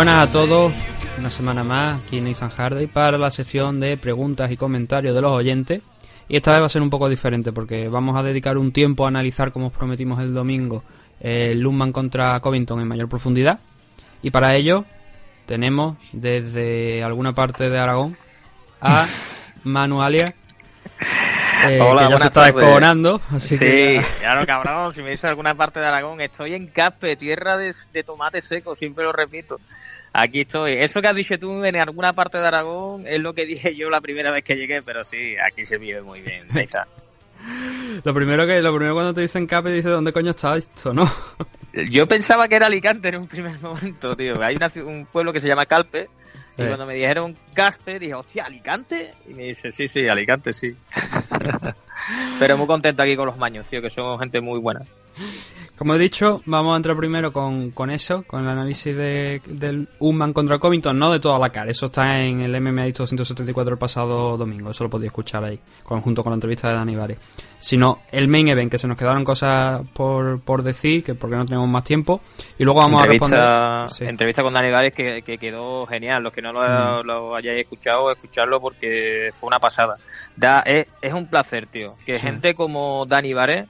Buenas a todos, una semana más aquí en Nathan Hardy para la sección de preguntas y comentarios de los oyentes. Y esta vez va a ser un poco diferente porque vamos a dedicar un tiempo a analizar, como os prometimos el domingo, el Lumman contra Covington en mayor profundidad. Y para ello tenemos desde alguna parte de Aragón a Manualia, eh, Hola, que ya se buenas está tardes. descojonando. Así Sí, que claro, cabrón, si me dices alguna parte de Aragón, estoy en Caspe, tierra de, de tomate seco, siempre lo repito. Aquí estoy. Eso que has dicho tú en alguna parte de Aragón es lo que dije yo la primera vez que llegué, pero sí, aquí se vive muy bien. Lo primero que lo primero cuando te dicen Cape dice dónde coño está esto, ¿no? Yo pensaba que era Alicante en un primer momento, tío. Hay una un pueblo que se llama Calpe, y cuando me dijeron Caspe, dije, hostia, ¿Alicante? Y me dice, sí, sí, Alicante, sí. pero muy contento aquí con los maños, tío, que son gente muy buena. Como he dicho, vamos a entrar primero con, con eso, con el análisis de, del Unman contra Covington, no de toda la cara. Eso está en el MMA Dicto 274 el pasado domingo, eso lo podéis escuchar ahí, con- junto con la entrevista de Dani Vares. Sino el main event, que se nos quedaron cosas por, por decir, que porque no tenemos más tiempo, y luego vamos a responder. Sí. entrevista con Dani Vares que, que quedó genial. Los que no lo, lo hayáis escuchado, escucharlo porque fue una pasada. Da, es, es un placer, tío. Que Sí. gente como Dani Vares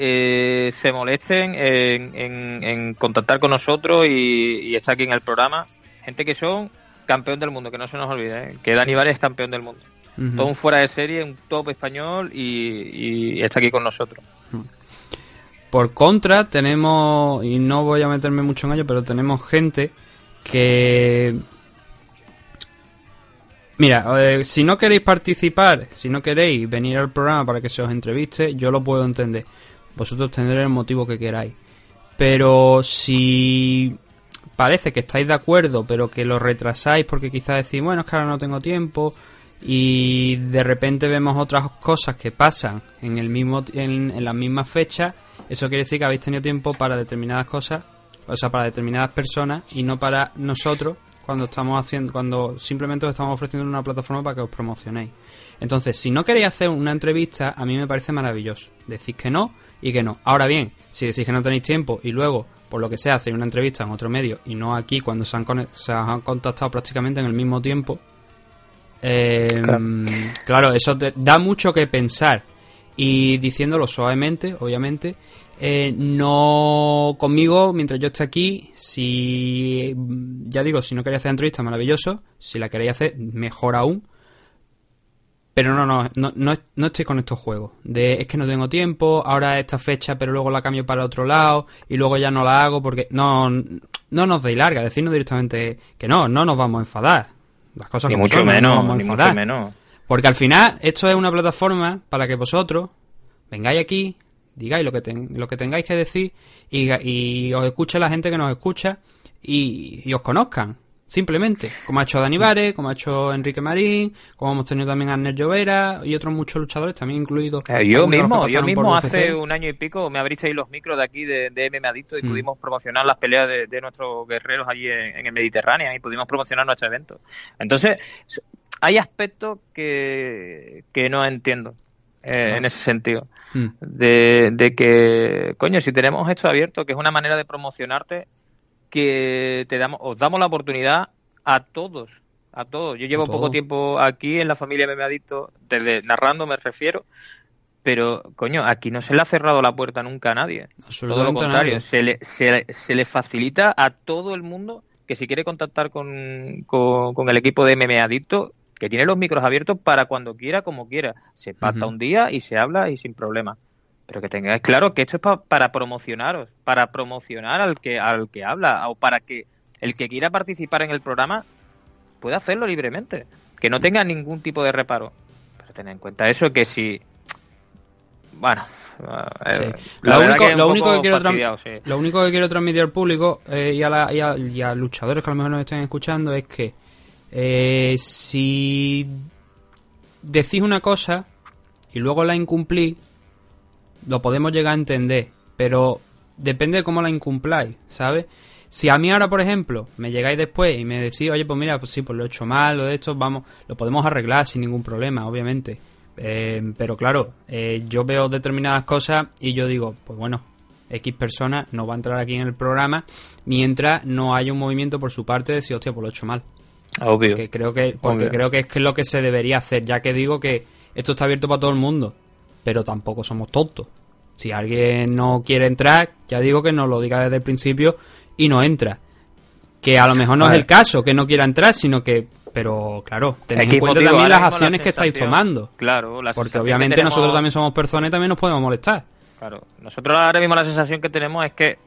eh, se molesten en, en- en contactar con nosotros y, y está aquí en el programa. Gente que son campeón del mundo, que no se nos olvide, ¿eh? que Dani Vares es campeón del mundo. Ujú. Todo un fuera de serie, un top español y, y está aquí con nosotros. Por contra, tenemos, y no voy a meterme mucho en ello, pero tenemos gente que... Mira, eh, si no queréis participar, si no queréis venir al programa para que se os entreviste, yo lo puedo entender. Vosotros tendréis el motivo que queráis. Pero si parece que estáis de acuerdo, pero que lo retrasáis porque quizás decís, bueno, es que ahora no tengo tiempo, y de repente vemos otras cosas que pasan en el mismo en, en las mismas fechas, eso quiere decir que habéis tenido tiempo para determinadas cosas, o sea, para determinadas personas y no para nosotros cuando estamos haciendo cuando simplemente os estamos ofreciendo una plataforma para que os promocionéis. Entonces, si no queréis hacer una entrevista, a mí me parece maravilloso. Decís que no y que no. Ahora bien, si decís que no tenéis tiempo y luego, por lo que sea, hacéis una entrevista en otro medio y no aquí cuando se han, se han contactado prácticamente en el mismo tiempo, eh, Claro. claro, eso te da mucho que pensar. Y diciéndolo suavemente, obviamente, eh, no conmigo, mientras yo esté aquí, si ya digo, si no queréis hacer entrevista, maravilloso. Si la queréis hacer, mejor aún. Pero no, no, no, no, no estoy con estos juegos. De es que no tengo tiempo, ahora esta fecha, pero luego la cambio para otro lado y luego ya no la hago porque no, no nos deis larga. Decirnos directamente que no, no nos vamos a enfadar. Las cosas Ni como mucho son, no nos menos, vamos a ni enfadar. mucho menos. Porque al final esto es una plataforma para que vosotros vengáis aquí, digáis lo que, ten- lo que tengáis que decir y, y os escuche la gente que nos escucha y, y os conozcan. Simplemente, como ha hecho Dani Vare, como ha hecho Enrique Marín, como hemos tenido también a Arnel Llovera y otros muchos luchadores, también incluidos. Eh, Yo mismo, yo hace un año y pico me abristeis los micros de aquí de, de MM Adicto y Mm. pudimos promocionar las peleas de, de nuestros guerreros allí en, en el Mediterráneo y pudimos promocionar nuestro evento. Entonces, hay aspectos que, que no entiendo eh, en ese sentido. Mm. De, de que, coño, si tenemos esto abierto, que es una manera de promocionarte, que te damos, os damos la oportunidad a todos, a todos. Yo llevo poco tiempo aquí en la familia MM Adicto, desde narrando me refiero, pero, coño, aquí no se le ha cerrado la puerta nunca a nadie. Todo lo contrario, se le, se, se le facilita a todo el mundo que si quiere contactar con, con, con el equipo de MMA Adicto, que tiene los micros abiertos para cuando quiera, como quiera. Se pacta un día y se habla y sin problema. Pero que tengáis claro que esto es pa- para promocionaros, para promocionar al que, al que habla, o para que el que quiera participar en el programa pueda hacerlo libremente. Que no tenga ningún tipo de reparo. Pero tened en cuenta eso, que si... Bueno, eh, Sí. la Lo único- que lo único quiero sí. Lo único que quiero transmitir al público eh, y, a la- y a- y a luchadores que a lo mejor nos estén escuchando es que eh, si decís una cosa y luego la incumplís, lo podemos llegar a entender, pero depende de cómo la incumpláis, ¿sabes? Si a mí ahora, por ejemplo, me llegáis después y me decís, oye, pues mira, pues sí, pues lo he hecho mal, lo de esto, vamos, lo podemos arreglar sin ningún problema, obviamente. Eh, pero claro, eh, yo veo determinadas cosas y yo digo, pues bueno, X persona no va a entrar aquí en el programa mientras no haya un movimiento por su parte de decir, hostia, pues lo he hecho mal. Obvio. Porque creo que, porque creo que es, lo que se debería hacer, ya que digo que esto está abierto para todo el mundo, pero tampoco somos tontos. Si alguien no quiere entrar, ya digo que nos lo diga desde el principio y no entra. Que a lo mejor no es el caso, que no quiera entrar, sino que pero claro, tened en cuenta también las acciones que estáis tomando. Claro, porque obviamente nosotros también somos personas y también nos podemos molestar. Claro, nosotros ahora mismo la sensación que tenemos es que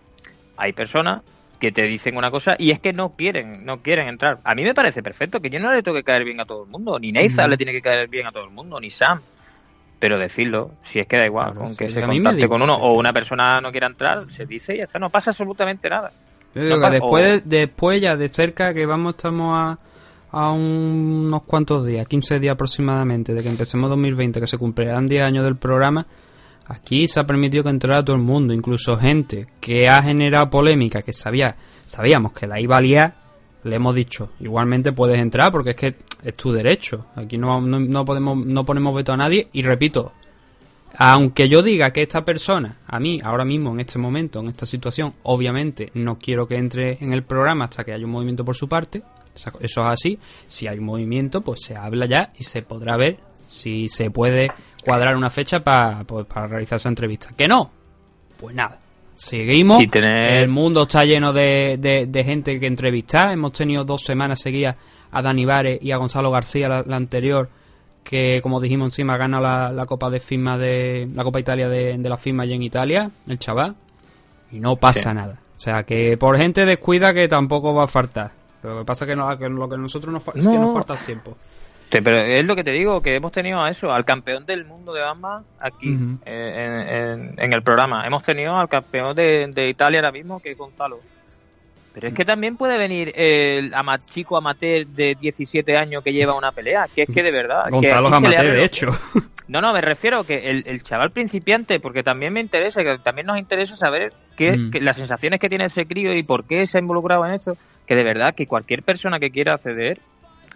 hay personas que te dicen una cosa y es que no quieren, no quieren entrar. A mí me parece perfecto que yo no le tengo que caer bien a todo el mundo, ni Neisa le tiene que caer bien a todo el mundo, ni Sam. Pero decirlo, si es que da igual, con que se contacte con uno o una persona no quiera entrar, se dice y ya está, no pasa absolutamente nada. después, después ya de cerca que vamos, estamos a a unos cuantos días, 15 días aproximadamente, de que empecemos 2020, que se cumplirán 10 años del programa, aquí se ha permitido que entrara todo el mundo, incluso gente que ha generado polémica, que sabía, sabíamos que la iba a liar, le hemos dicho, igualmente puedes entrar porque es que es tu derecho. Aquí no, no, podemos, no ponemos veto a nadie y repito, aunque yo diga que esta persona, a mí, ahora mismo, en este momento, en esta situación, obviamente no quiero que entre en el programa hasta que haya un movimiento por su parte, eso es así. Si hay movimiento, pues se habla ya y se podrá ver si se puede cuadrar una fecha pues, para realizar esa entrevista. ¿Que no? Pues nada. Seguimos. El mundo está lleno de, de, gente que entrevistar. Hemos tenido dos semanas seguidas a Dani Vares y a Gonzalo García, la, anterior, que como dijimos encima gana la, la, Copa de firma de la Copa Italia de, la firma allí en Italia, el chaval. Y no pasa nada. O sea que por gente descuida que tampoco va a faltar. Pero lo que pasa es que, no, que lo que nosotros nos, es que nos falta tiempo. Pero es lo que te digo, que hemos tenido a eso, al campeón del mundo de Bamba aquí eh, en, el programa. Hemos tenido al campeón de, Italia ahora mismo, que es Gonzalo. Pero es que también puede venir el chico amateur de 17 años que lleva una pelea, que es que de verdad... Gonzalo que amateur, de hecho. No, no, me refiero que el, chaval principiante, porque también me interesa, que también nos interesa saber qué, las sensaciones que tiene ese crío y por qué se ha involucrado en esto que de verdad que cualquier persona que quiera acceder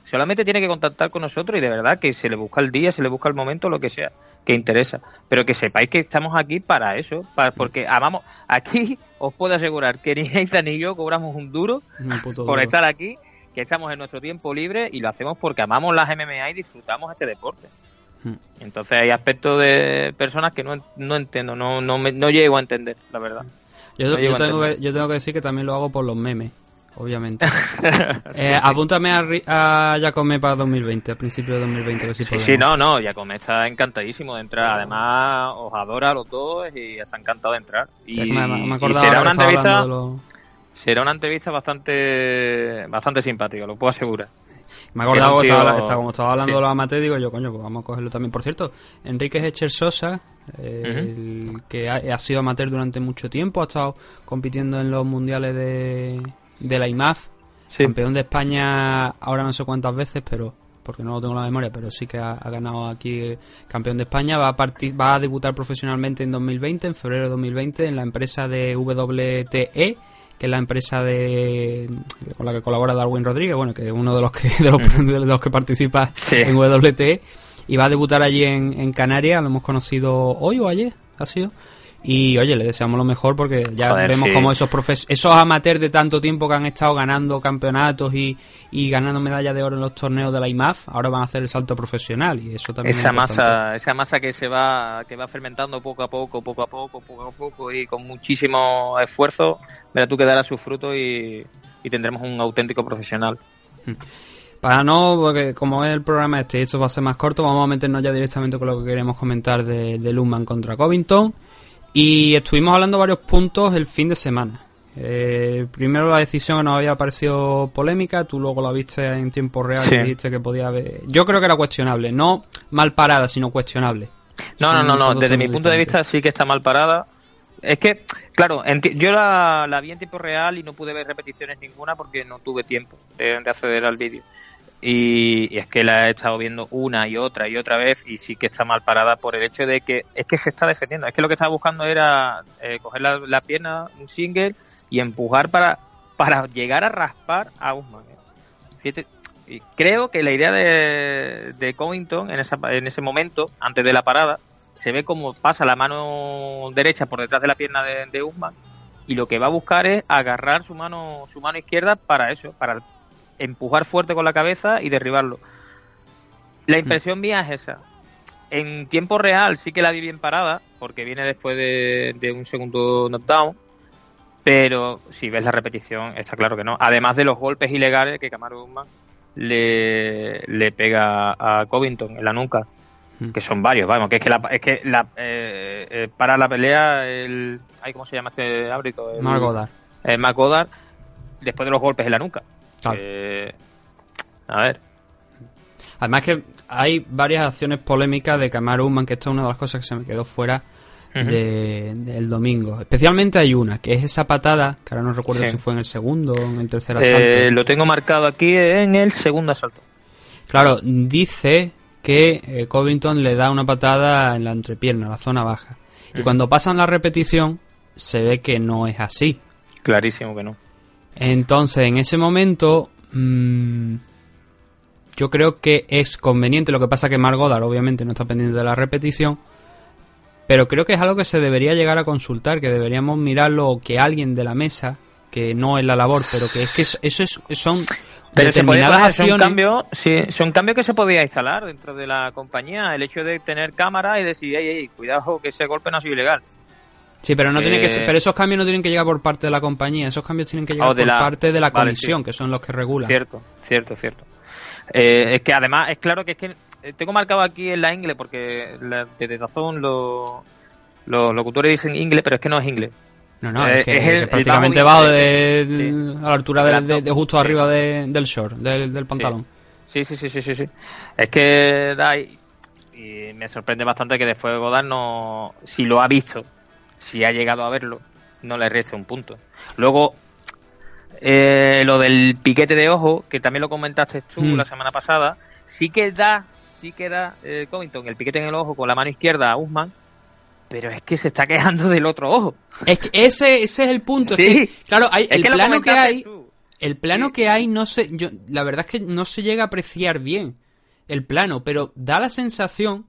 solamente tiene que contactar con nosotros y de verdad que se le busca el día, se le busca el momento, lo que sea, que interesa. Pero que sepáis que estamos aquí para eso, para, porque amamos. Aquí os puedo asegurar que ni Nathan ni yo cobramos un duro por estar aquí, que estamos en nuestro tiempo libre y lo hacemos porque amamos las MMA y disfrutamos este deporte. Hmm. Entonces hay aspectos de personas que no, no entiendo, no, no, no llego a entender, la verdad. Yo, tengo que, yo tengo que decir que también lo hago por los memes obviamente. eh, apúntame a, a Jacome para 2020, a principio de 2020. sí, sí, no, no, Jacome está encantadísimo de entrar. Además, os adora a los dos y está encantado de entrar. Y, será una entrevista. Será una entrevista bastante bastante simpática, lo puedo asegurar. Me he acordado, como estaba hablando de los amateurs, digo yo, coño, pues vamos a cogerlo también. Por cierto, Enrique Hecher Sosa, que ha, sido amateur durante mucho tiempo, ha estado compitiendo en los mundiales de, de la IMAF, campeón de España ahora no sé cuántas veces, pero porque no lo tengo en la memoria, pero sí que ha, ganado aquí campeón de España. Va a, va a debutar profesionalmente en 2020, en febrero de 2020, en la empresa de WTE, que es la empresa de con la que colabora Darwin Rodríguez, bueno, que es uno de los que de los, que participa en WTE, y va a debutar allí en, en Canarias, lo hemos conocido hoy o ayer, ha sido. Y oye, le deseamos lo mejor porque ya vemos como esos profes esos amateurs de tanto tiempo que han estado ganando campeonatos y, ganando medallas de oro en los torneos de la IMAF, ahora van a hacer el salto profesional y eso también esa masa, esa masa que se va que va fermentando poco a poco, poco a poco, poco a poco y con muchísimo esfuerzo, verá tú que dará su fruto y, tendremos un auténtico profesional. Mm. Para no, porque como es el programa este, esto va a ser más corto, vamos a meternos ya directamente con lo que queremos comentar de, de Luman contra Covington. Y estuvimos hablando varios puntos el fin de semana. Eh, primero la decisión nos había parecido polémica, tú luego la viste en tiempo real y dijiste que podía haber... Yo creo que era cuestionable, no mal parada, sino cuestionable. No, no, no, no, desde mi punto de vista sí que está mal parada. Es que, claro, yo la, vi en tiempo real y no pude ver repeticiones ninguna porque no tuve tiempo de acceder al vídeo. Y, es que la he estado viendo una y otra y otra vez y sí que está mal parada por el hecho de que es que se está defendiendo. Es que lo que estaba buscando era eh, coger la, pierna, un single y empujar para, para llegar a raspar a Usman. ¿eh? y creo que la idea de, de Covington en, esa, en ese momento, antes de la parada, se ve como pasa la mano derecha por detrás de la pierna de, de Usman y lo que va a buscar es agarrar su mano su mano izquierda para eso, para empujar fuerte con la cabeza y derribarlo. La impresión mía es esa. En tiempo real sí que la vi bien parada, porque viene después de, de un segundo knockdown, pero si ves la repetición está claro que no. Además de los golpes ilegales que Kamaru Usman le, le pega a Covington en la nuca, Mm. que son varios, vamos, que es que la, es que la, eh, eh, para la pelea el... Ay, ¿Cómo se llama este árbitro? El, Mark Goddard. el Mark Goddard, después de los golpes en la nuca. Claro. Eh, a ver, Además que hay varias acciones polémicas de Kamaru Usman, que esto es una de las cosas que se me quedó fuera de- del domingo. Especialmente hay una, que es esa patada, que ahora no recuerdo Sí. si fue en el segundo o en el tercer asalto. Eh, lo tengo marcado aquí en el segundo asalto. Claro, dice que eh, Covington le da una patada en la entrepierna, la zona baja. Y cuando pasan la repetición, se ve que no es así. Clarísimo que no. Entonces, en ese momento, mm, yo creo que es conveniente. Lo que pasa que Mark Goddard, obviamente, no está pendiente de la repetición. Pero creo que es algo que se debería llegar a consultar, que deberíamos mirarlo o que alguien de la mesa, que no es la labor, pero que es que eso, eso es, son Pero se poner, son acciones. cambios, sí, son cambios que se podía instalar dentro de la compañía. El hecho de tener cámara y decir, ey, ey, cuidado que ese golpe no ha sido ilegal. Sí, pero no tiene que ser- Eh, pero esos cambios no tienen que llegar por parte de la compañía, esos cambios tienen que llegar Oh, por la- parte de la vale, comisión, sí. que son los que regulan. Cierto, cierto, cierto. Eh, es que además, es claro que es que eh, tengo marcado aquí en la inglés porque la, desde Dazón lo- los locutores dicen inglés, pero es que no es inglés. No, no, Eh, es que es el- prácticamente bajo de- de, sí. a la altura de, de- de justo arriba de- del short, del, del pantalón. Sí, sí, sí, sí, sí, sí. Es que da y, y me sorprende bastante que después Godard no, si lo ha visto, si ha llegado a verlo, no le reste un punto. Luego, eh, lo del piquete de ojo, que también lo comentaste tú Mm. la semana pasada, sí que da, sí que da eh, Covington el piquete en el ojo con la mano izquierda a Usman, pero es que se está quejando del otro ojo. Es que ese, ese es el punto. es Sí. que, claro, hay, Es el que plano que hay, tú. el plano Sí. que hay no se, yo, la verdad es que no se llega a apreciar bien el plano, pero da la sensación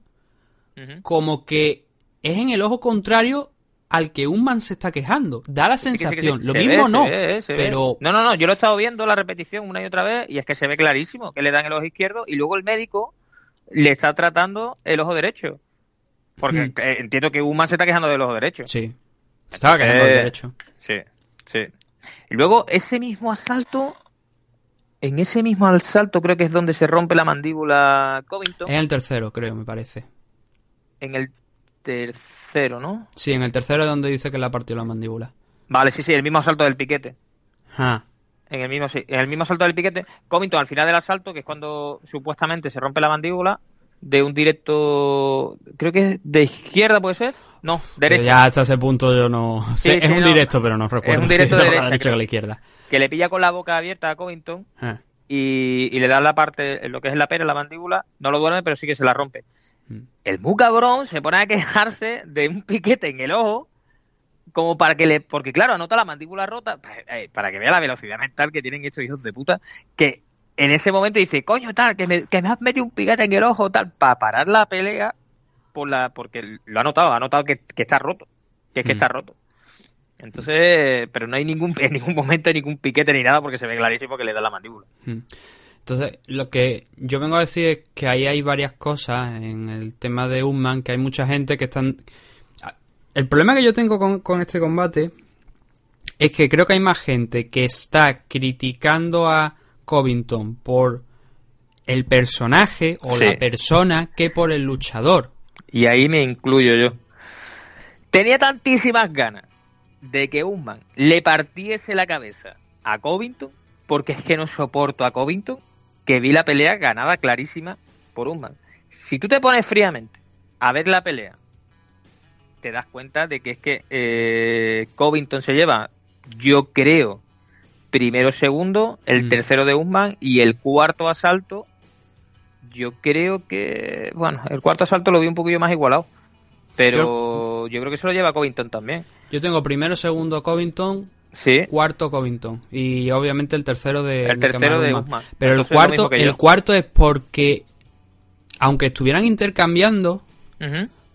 como que es en el ojo contrario al que un man se está quejando. Da la Sí que sí, que sí. sensación. Lo Se mismo ve, no, se ve, se ve. pero No, no, no, yo lo he estado viendo la repetición una y otra vez y es que se ve clarísimo que le dan el ojo izquierdo y luego el médico le está tratando el ojo derecho. Porque Hmm. eh, entiendo que Uma se está quejando del ojo derecho. sí. Estaba quejando del derecho. Sí, sí. Y luego ese mismo asalto, en ese mismo asalto creo que es donde se rompe la mandíbula Covington, En el tercero, creo, me parece. en el tercero, ¿no? Sí, en el tercero es donde dice que le ha partido la mandíbula. Vale, sí, sí, el mismo asalto del piquete. Ah, En el mismo, sí, en el mismo salto del piquete, Covington al final del asalto, que es cuando supuestamente se rompe la mandíbula, de un directo, creo que es de izquierda puede ser, no, pero derecha, ya hasta ese punto yo no... Sí, es sí, un no. directo, pero no recuerdo un directo es a derecha, la derecha la izquierda. que le pilla con la boca abierta a Covington Ah, y, y le da la parte, lo que es la pera, la mandíbula, no lo duerme, pero sí que se la rompe. Mm. El muy cabrón se pone a quejarse de un piquete en el ojo, como para que le, porque claro, anota la mandíbula rota, eh, para que vea la velocidad mental que tienen estos hijos de puta, que en ese momento dice, coño, tal, que me, que me has metido un piquete en el ojo, tal, para parar la pelea, por la, porque lo ha notado, ha notado que, que está roto, que es que Mm. está roto. Entonces, pero no hay ningún, en ningún momento ningún piquete ni nada porque se ve clarísimo que le da la mandíbula. Entonces, lo que yo vengo a decir es que ahí hay varias cosas en el tema de Unman, que hay mucha gente que están... El problema que yo tengo con, con este combate es que creo que hay más gente que está criticando a Covington por el personaje o Sí. la persona que por el luchador. Y ahí me incluyo yo. Tenía tantísimas ganas de que Usman le partiese la cabeza a Covington, porque es que no soporto a Covington, que vi la pelea ganada clarísima por Usman. Si tú te pones fríamente a ver la pelea, te das cuenta de que es que eh, Covington se lleva, yo creo, primero, segundo, el Mm. tercero de Usman y el cuarto asalto yo creo que, bueno, el cuarto asalto lo vi un poquillo más igualado. Pero yo, creo que se lo lleva Covington también. Yo tengo primero, segundo Covington, Sí, cuarto Covington y obviamente el tercero de el tercero de Usman. Usman. Pero el Entonces, cuarto, el cuarto es porque aunque estuvieran intercambiando,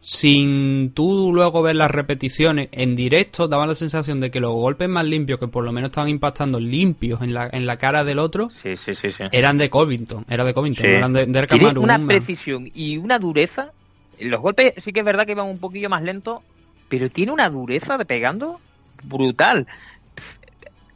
sin tú luego ver las repeticiones en directo, daba la sensación de que los golpes más limpios, que por lo menos estaban impactando limpios en la, en la cara del otro, Sí, sí, sí, sí. eran de Covington, era de Covington, Sí. eran de, de Tiene una Usman. precisión y una dureza. Los golpes sí que es verdad que iban un poquillo más lentos, pero tiene una dureza de pegando brutal.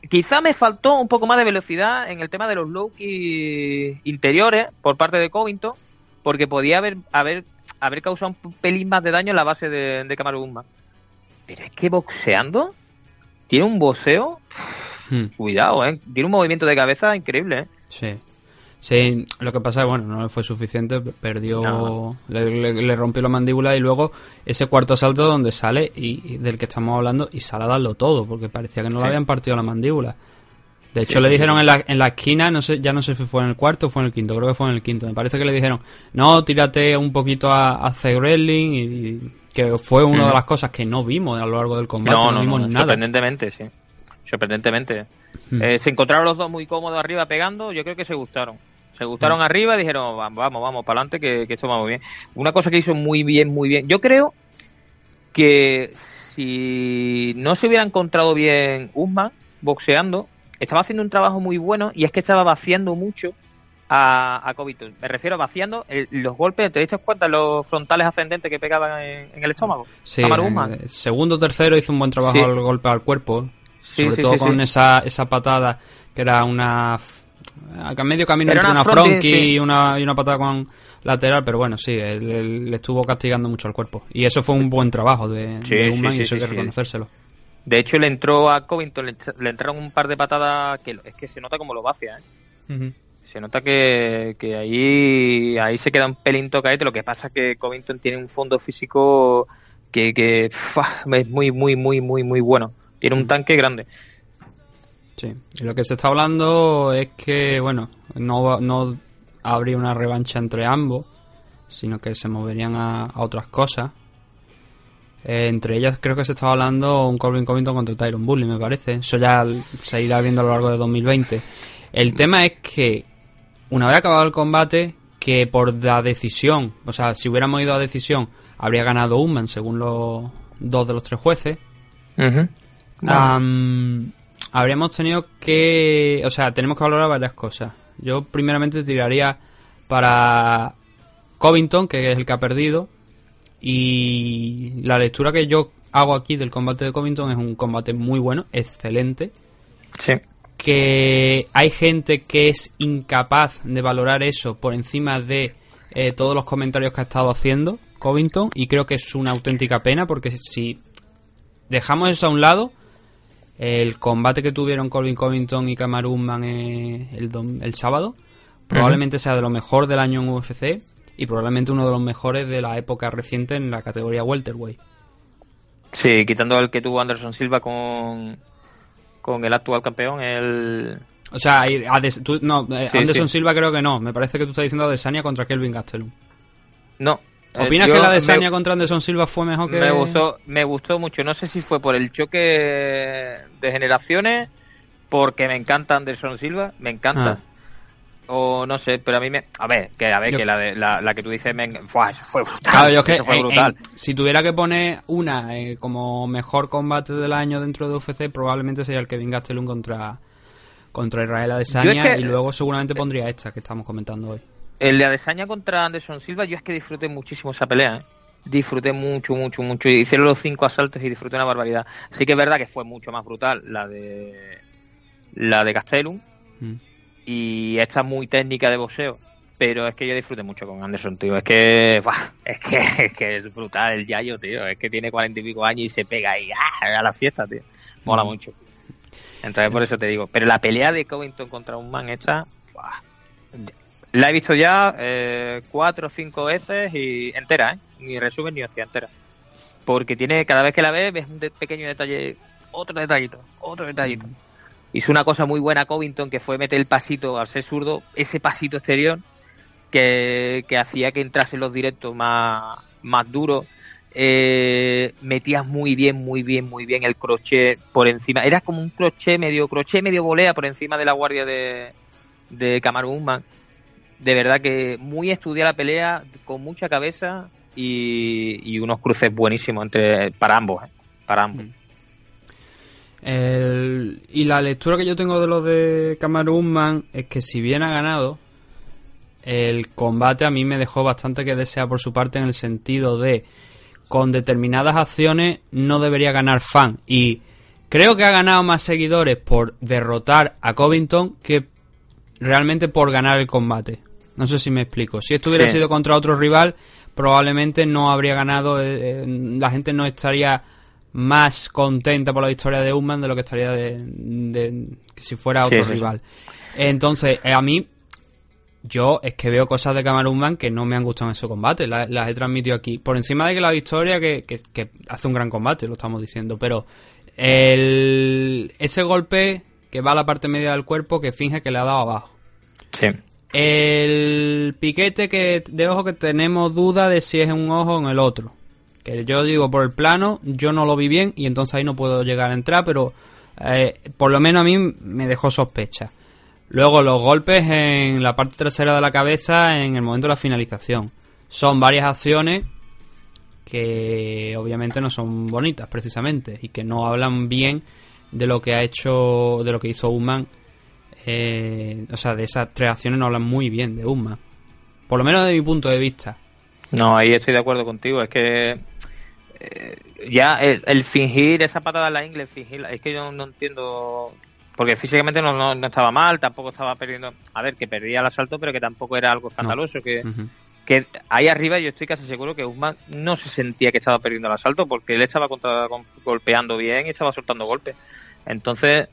Quizá me faltó un poco más de velocidad en el tema de los low interiores por parte de Covington, porque podía haber, haber, haber causado un pelín más de daño en la base de, de Kamaru Usman. Pero es que boxeando tiene un boxeo, Hmm. cuidado, ¿eh? tiene un movimiento de cabeza increíble. ¿eh? Sí. Sí, lo que pasa es bueno, no le fue suficiente, perdió, No. le, le- le rompió la mandíbula y luego ese cuarto salto donde sale y, y del que estamos hablando y sale a darlo todo, porque parecía que no Sí. le habían partido la mandíbula. De hecho, Sí, le dijeron sí. en la, en la esquina, no sé, ya no sé si fue en el cuarto o fue en el quinto, creo que fue en el quinto. Me parece que le dijeron, no, tírate un poquito a, a y, y que fue una de las cosas que no vimos a lo largo del combate, No, no, no, vimos no, nada. sorprendentemente, sí. Sorprendentemente. Eh, se encontraron los dos muy cómodos arriba pegando, yo creo que se gustaron. Se gustaron arriba y dijeron, vamos, vamos, vamos, para adelante, que, que esto va muy bien. Una cosa que hizo muy bien, muy bien. Yo creo que si no se hubiera encontrado bien Usman boxeando, estaba haciendo un trabajo muy bueno y es que estaba vaciando mucho a, a Covington. Me refiero a vaciando el- los golpes, ¿te diste cuenta los frontales ascendentes que pegaban en, en el estómago? Sí, eh, segundo tercero hizo un buen trabajo Sí. al golpe al cuerpo. Sí, sobre todo con esa, esa patada que era una a medio camino Era entre una una fronky sí. y una, y una patada con lateral, pero bueno, sí, él, él le estuvo castigando mucho al cuerpo. Y eso fue un buen trabajo de, Sí, de sí, y eso hay que reconocérselo. De hecho, le entró a Covington, le, entraron un par de patadas que es que se nota como lo vacia, ¿eh? Se nota que, que ahí, ahí se queda un pelín tocadito. Lo que pasa es que Covington tiene un fondo físico que, que es muy, muy, muy, muy, muy bueno. Tiene un tanque grande. Sí, y lo que se está hablando es que, bueno, no, va- no habría una revancha entre ambos, sino que se moverían a, a otras cosas. Eh, entre ellas creo que se estaba hablando un Corbin Covington contra Tyron Bully, me parece. Eso ya se irá viendo a lo largo de 2020. El tema es que, una vez acabado el combate, que por la decisión, o sea, si hubiéramos ido a decisión, habría ganado Usman según los dos de los tres jueces. Am, habríamos tenido que. O sea, tenemos que valorar varias cosas. Yo, primeramente, tiraría para Covington, que es el que ha perdido. Y la lectura que yo hago aquí del combate de Covington es un combate muy bueno, excelente. sí. Que hay gente que es incapaz de valorar eso por encima de eh, todos los comentarios que ha estado haciendo Covington. Y creo que es una auténtica pena porque si dejamos eso a un lado, el combate que tuvieron Colvin Covington y Kamaru Usman eh, el, sábado probablemente sea de lo mejor del año en UFC y probablemente uno de los mejores de la época reciente en la categoría welterweight. Sí, quitando el que tuvo Anderson Silva con, con el actual campeón, el... O sea, hay- Ades- tú- no, eh, Sí, Anderson sí. Silva creo que no. Me parece que tú estás diciendo Adesanya contra Kelvin Gastelum. No. ¿Opinas yo que la me- Adesanya contra Anderson Silva fue mejor que...? Me gustó, me gustó mucho. No sé si fue por el choque de generaciones, porque me encanta Anderson Silva, me encanta. Ah. O no sé, pero a mí me. A ver, que a ver, Yo- que la, de, la, la que tú dices, me... Fue brutal. Claro, yo es que eso fue en- brutal. en- si tuviera que poner una eh, como mejor combate del año dentro de UFC, probablemente sería el Kevin Gastelum contra contra Israel Adesanya es que- y luego seguramente pondría esta que estamos comentando hoy. El de Adesanya contra Anderson Silva, yo es que disfruté muchísimo esa pelea, ¿eh? Disfruté mucho, mucho, mucho. Hicieron los cinco asaltos y disfruté una barbaridad. Sí que es verdad que fue mucho más brutal la de la de Gastelum Mm. y esta muy técnica de boxeo. Pero es que yo disfruté mucho con Anderson, tío. Es que, es que, es que es brutal el Yayo, tío. Es que tiene cuarenta y pico años y se pega ahí ¡ah! a la fiesta, tío. Mola Mm. mucho. Entonces por eso te digo. Pero la pelea de Covington contra un man esta, la he visto ya eh, cuatro o cinco veces y entera, ¿eh? Ni resumen ni hostia, entera. Porque tiene, cada vez que la ves, ves un de- pequeño detalle, otro detallito, otro detallito. Hizo una cosa muy buena Covington, que fue meter el pasito al ser zurdo, ese pasito exterior, que, que hacía que entrasen los directos más, más duros. Eh, metías muy bien, muy bien, muy bien el crochet por encima. Era como un crochet medio, crochet medio volea por encima de la guardia de, de Kamaru Usman. De verdad que muy estudiada la pelea, con mucha cabeza y, unos cruces buenísimos entre para ambos, ¿eh? para ambos. Mm. Y la lectura que yo tengo de lo de Kamaru Usman es que si bien ha ganado, el combate a mí me dejó bastante que desear por su parte en el sentido de con determinadas acciones no debería ganar fan. Y creo que ha ganado más seguidores por derrotar a Covington que realmente por ganar el combate. No sé si me explico. Si esto hubiera Sí. sido contra otro rival, probablemente no habría ganado. eh, eh, la gente no estaría más contenta por la victoria de Usman de lo que estaría de, si fuera otro sí, sí. rival. Entonces, eh, a mí, yo es que veo cosas de Kamaru Usman que no me han gustado en ese combate. La- Las, he transmitido aquí. Por encima de que la victoria, que, que- que hace un gran combate, lo estamos diciendo. Pero el, ese golpe que va a la parte media del cuerpo que finge que le ha dado abajo. Sí. El piquete que de ojo que tenemos duda de si es un ojo o en el otro. Que yo digo por el plano, yo no lo vi bien y entonces ahí no puedo llegar a entrar, pero eh, por lo menos a mí me dejó sospecha. Luego los golpes en la parte trasera de la cabeza en el momento de la finalización. Son varias acciones que obviamente no son bonitas precisamente y que no hablan bien de lo que ha hecho, de lo que hizo Usman eh, o sea, de esas tres acciones no hablan muy bien de Usman. Por lo menos de mi punto de vista. No, ahí estoy de acuerdo contigo. Es que eh, ya el, el fingir esa patada en la ingle, fingir, es que yo no entiendo. Porque físicamente no, no, no estaba mal, tampoco estaba perdiendo. A ver, que perdía el asalto, pero que tampoco era algo escandaloso. Que, que ahí arriba yo estoy casi seguro que Usman no se sentía que estaba perdiendo el asalto porque él estaba contra- con- golpeando bien y estaba soltando golpes. Entonces,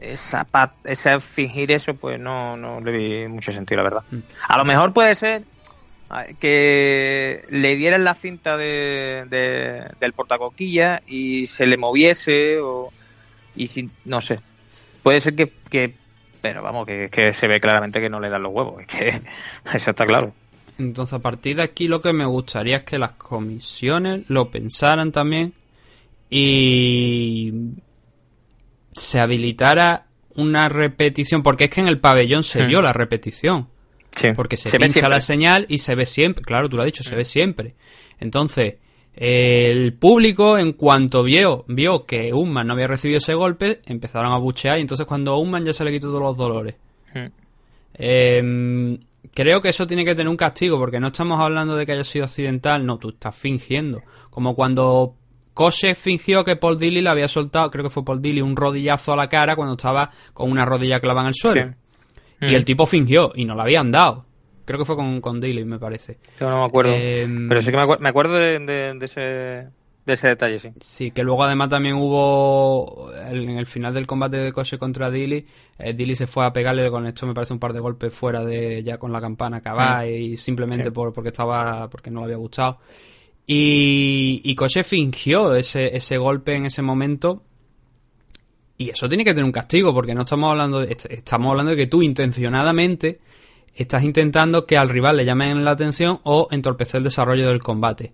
esa ese fingir eso, pues no, no le vi mucho sentido, la verdad. Mm. A lo mejor puede ser que le dieran la cinta de, de- del portacoquilla y se le moviese o y sin, no sé puede ser que, que- pero vamos que, que se ve claramente que no le dan los huevos que eso está claro Entonces, a partir de aquí, lo que me gustaría es que las comisiones lo pensaran también y se habilitara una repetición, porque es que en el pabellón se Hmm. vio la repetición. sí Porque se, ve pincha la señal y se ve siempre. Claro, tú lo has dicho, se ve siempre. Entonces, el público, en cuanto vio, vio que Usman no había recibido ese golpe, empezaron a buchear. Y entonces, cuando a Usman ya se le quitó todos los dolores. Mm. Eh, creo que eso tiene que tener un castigo, porque no estamos hablando de que haya sido accidental, no, tú estás fingiendo. Como cuando Koshe fingió que Paul Dilly le había soltado, creo que fue Paul Dilly, un rodillazo a la cara cuando estaba con una rodilla clavada en el suelo. Sí. Y Mm. el tipo fingió y no la habían dado. Creo que fue con, con Dilly, me parece. Yo no me acuerdo Em, pero sí que me, me acuerdo de, de- de ese de ese detalle sí Sí, que luego además también hubo en el final del combate de Koshe contra Dilly, eh, Dilly se fue a pegarle con esto me parece un par de golpes fuera de ya con la campana acabada y simplemente Sí. por porque estaba porque no le había gustado. Y, Koshe fingió ese, ese golpe en ese momento y eso tiene que tener un castigo porque no estamos hablando de, est- estamos hablando de que tú intencionadamente estás intentando que al rival le llamen la atención o entorpecer el desarrollo del combate.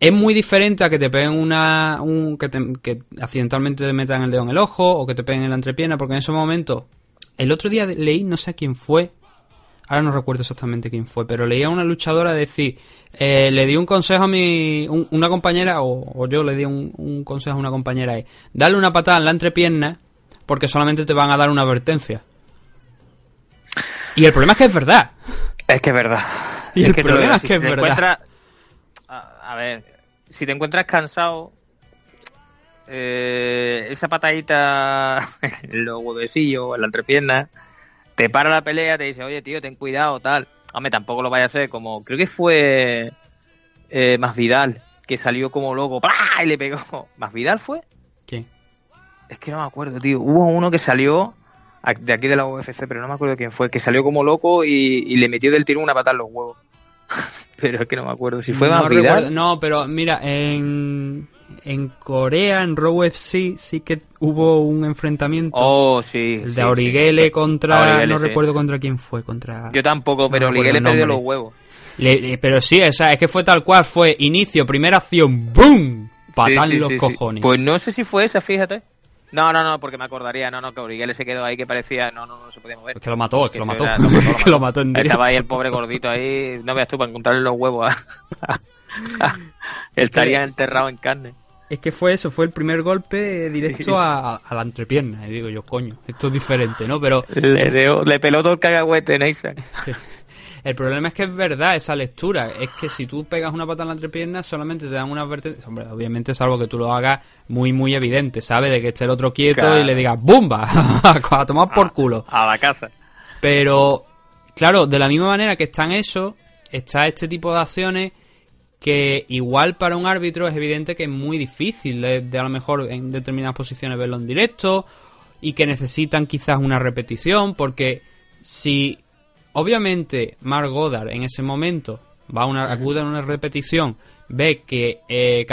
Es muy diferente a que te peguen una. Un, que, te- que accidentalmente te metan el dedo en el ojo o que te peguen en la entrepierna, porque en ese momento. El otro día leí, no sé a quién fue. Ahora no recuerdo exactamente quién fue, pero leía a una luchadora decir. eh, le di un consejo a mi. un- una compañera, o, o yo le di un, un consejo a una compañera: es darle una patada en la entrepierna, porque solamente te van a dar una advertencia. Y el problema es que es verdad. es que es verdad Y el lo problema es que si es te verdad. encuentras- a, a ver si te encuentras cansado eh, esa patadita en los huevecillos, en la entrepierna, te para la pelea, te dice, oye tío, ten cuidado, tal. Hombre, tampoco lo vaya a hacer como, creo que fue eh, Más Vidal, que salió como loco, ¡plá! y le pegó. ¿Más Vidal fue? ¿Quién? Es que no me acuerdo, tío. Hubo uno que salió de aquí de la UFC, pero no me acuerdo quién fue, que salió como loco y, y le metió del tirón una patada en los huevos. pero es que no me acuerdo si fue no Más Vidal. no, pero mira, en, en Corea, en Raw FC, sí que hubo un enfrentamiento. Oh, sí. el sí, de Auriguele sí. contra. No sí. recuerdo contra quién fue. contra Yo tampoco, pero No el perdió los huevos. Le- le- pero sí, o sea, es que fue tal cual: fue inicio, primera acción, ¡boom! Patar los cojones. Pues no sé si fue esa, fíjate. No, no, no, porque me acordaría, no, no, que Auriguele se quedó ahí que parecía, no, no, no se podía mover. Es que lo mató, es que Que lo mató. era- que lo mató en directo. Estaba ahí el pobre gordito ahí, no veas tú, para encontrarle los huevos a, Estaría enterrado en carne. Es que fue eso, fue el primer golpe directo a, a, la entrepierna. Y digo yo, coño, esto es diferente, ¿no? Pero. Le, dio, le peló todo el cagahuete, Neisa. El problema es que es verdad esa lectura. Es que si tú pegas una pata en la entrepierna, solamente te dan una advertencia. Hombre, obviamente, salvo que tú lo hagas muy, muy evidente, ¿sabes? De que esté el otro quieto y le digas ¡Bumba! a tomar por culo. A, la casa. Pero, claro, de la misma manera que están eso, está este tipo de acciones que igual para un árbitro es evidente que es muy difícil de, a lo mejor en determinadas posiciones verlo en directo y que necesitan quizás una repetición porque si Obviamente, Mark Goddard en ese momento va a una, acude a una repetición, ve que eh,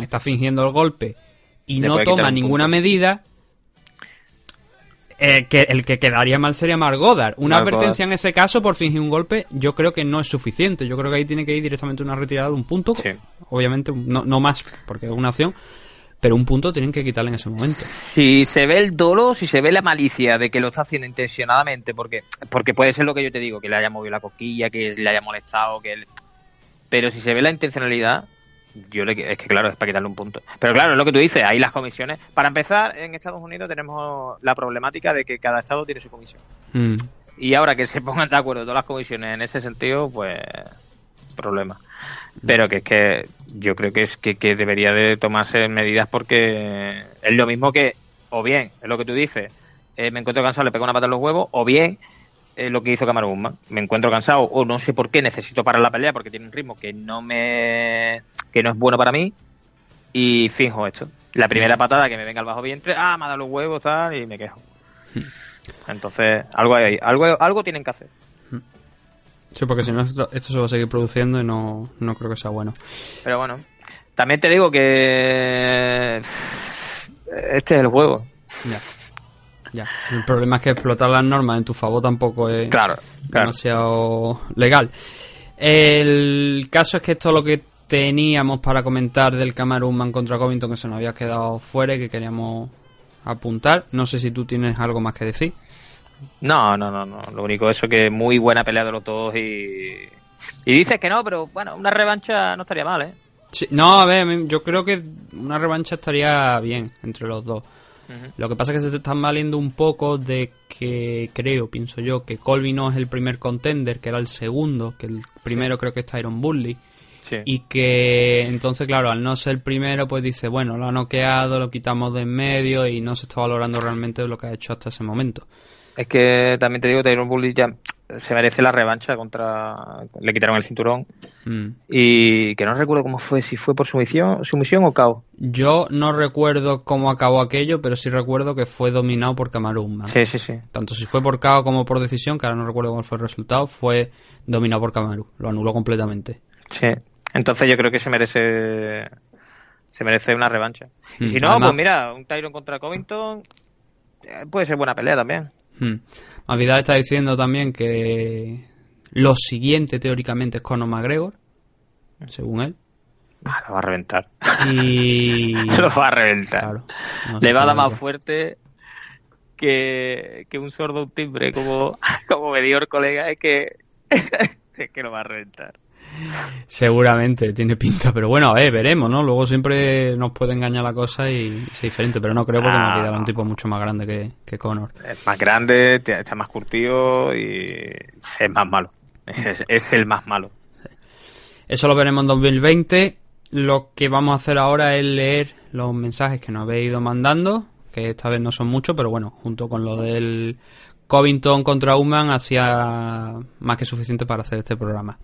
está fingiendo el golpe y no toma ninguna medida. Eh, que el que quedaría mal sería Mark Goddard. Una advertencia en ese caso por fingir un golpe, yo creo que no es suficiente. Yo creo que ahí tiene que ir directamente una retirada de un punto. Obviamente, no, no más, porque es una opción pero un punto tienen que quitarle en ese momento. Si se ve el dolo, si se ve la malicia de que lo está haciendo intencionadamente, porque porque puede ser lo que yo te digo, que le haya movido la coquilla, que le haya molestado, que pero si se ve la intencionalidad, yo le es que claro, es para quitarle un punto. Pero claro, es lo que tú dices, ahí las comisiones. Para empezar, en Estados Unidos tenemos la problemática de que cada estado tiene su comisión. Mm. Y ahora que se pongan de acuerdo todas las comisiones en ese sentido, pues problema. Pero que es que yo creo que es que, debería de tomarse medidas porque es lo mismo que, o bien, es lo que tú dices, eh, me encuentro cansado, le pego una pata en los huevos, o bien es lo que hizo Kamaru me encuentro cansado o no sé por qué necesito parar la pelea porque tiene un ritmo que no me que no es bueno para mí y finjo esto. La primera patada que me venga al bajo vientre, ah, me ha dado los huevos tal y me quejo. Entonces, algo hay, algo algo tienen que hacer. Sí, porque si no, esto, se va a seguir produciendo y no, no creo que sea bueno. Pero bueno, también te digo que este es el juego. Ya. Ya. El problema es que explotar las normas en tu favor tampoco es claro, demasiado legal. El caso es que esto es lo que teníamos para comentar del Camarón contra Covington que se nos había quedado fuera y que queríamos apuntar. No sé si tú tienes algo más que decir. No, no, no, no. Lo único eso que muy buena pelea de los dos y... Y dices que no, pero bueno, una revancha no estaría mal, ¿eh? no, a ver, yo creo que una revancha estaría bien entre los dos. Lo que pasa es que se te están valiendo un poco de que creo, pienso yo, que Colby no es el primer contender, que era el segundo, que el primero creo que es Tyron Bully. Y que entonces, claro, al no ser el primero, pues dice, bueno, lo ha noqueado, lo quitamos de en medio y no se está valorando realmente lo que ha hecho hasta ese momento. Es que también te digo, Tyron Bully ya se merece la revancha contra. Le quitaron el cinturón. Mm. Y que no recuerdo cómo fue, si fue por sumisión, sumisión o KO. Yo no recuerdo cómo acabó aquello, pero sí recuerdo que fue dominado por Camarón. Sí, sí, sí. Tanto si fue por KO como por decisión, que ahora no recuerdo cómo fue el resultado, fue dominado por Camarón. Lo anuló completamente. Sí. Entonces yo creo que se merece. Se merece una revancha. Y mm. si no, pues mira, un Tyron contra Covington eh, puede ser buena pelea también. Hmm. está diciendo también que lo siguiente teóricamente es Conor McGregor, según él. Ah, lo va a reventar. Y... lo va a reventar. Le va a dar más fuerte que, que un sordo un timbre, como, como me dio el colega, es que, es que lo va a reventar. Seguramente, tiene pinta, pero bueno, a ver, veremos, ¿no? Luego siempre nos puede engañar la cosa y es diferente, pero no creo porque me quedará un tipo mucho más grande que, que Conor. Es más grande, está más curtido y es más malo. Es, el más malo. Eso lo veremos en 2020. Lo que vamos a hacer ahora es leer los mensajes que nos habéis ido mandando, que esta vez no son muchos, pero bueno, junto con lo del Covington contra Human hacía más que suficiente para hacer este programa.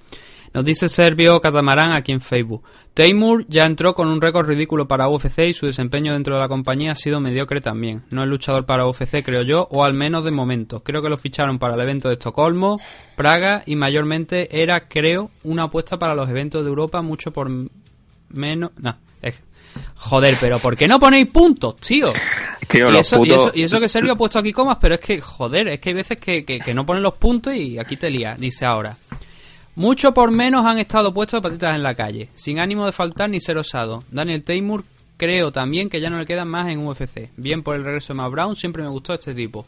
Nos dice Servio Catamarán aquí en Facebook. Taymur ya entró con un récord ridículo para UFC y su desempeño dentro de la compañía ha sido mediocre también. No es luchador para UFC, creo yo, o al menos de momento. Creo que lo ficharon para el evento de Estocolmo, Praga y mayormente era, creo, una apuesta para los eventos de Europa mucho por menos... No, Joder, pero ¿por qué no ponéis puntos, tío? y, eso, y, eso, que Sergio ha puesto aquí comas, pero es que, joder, es que hay veces que, que no ponen los puntos y aquí te lía. Dice ahora. Mucho por menos han estado puestos de patitas en la calle, sin ánimo de faltar ni ser osado. Daniel Taymur creo también que ya no le quedan más en UFC. Bien por el regreso de Matt Brown, siempre me gustó este tipo.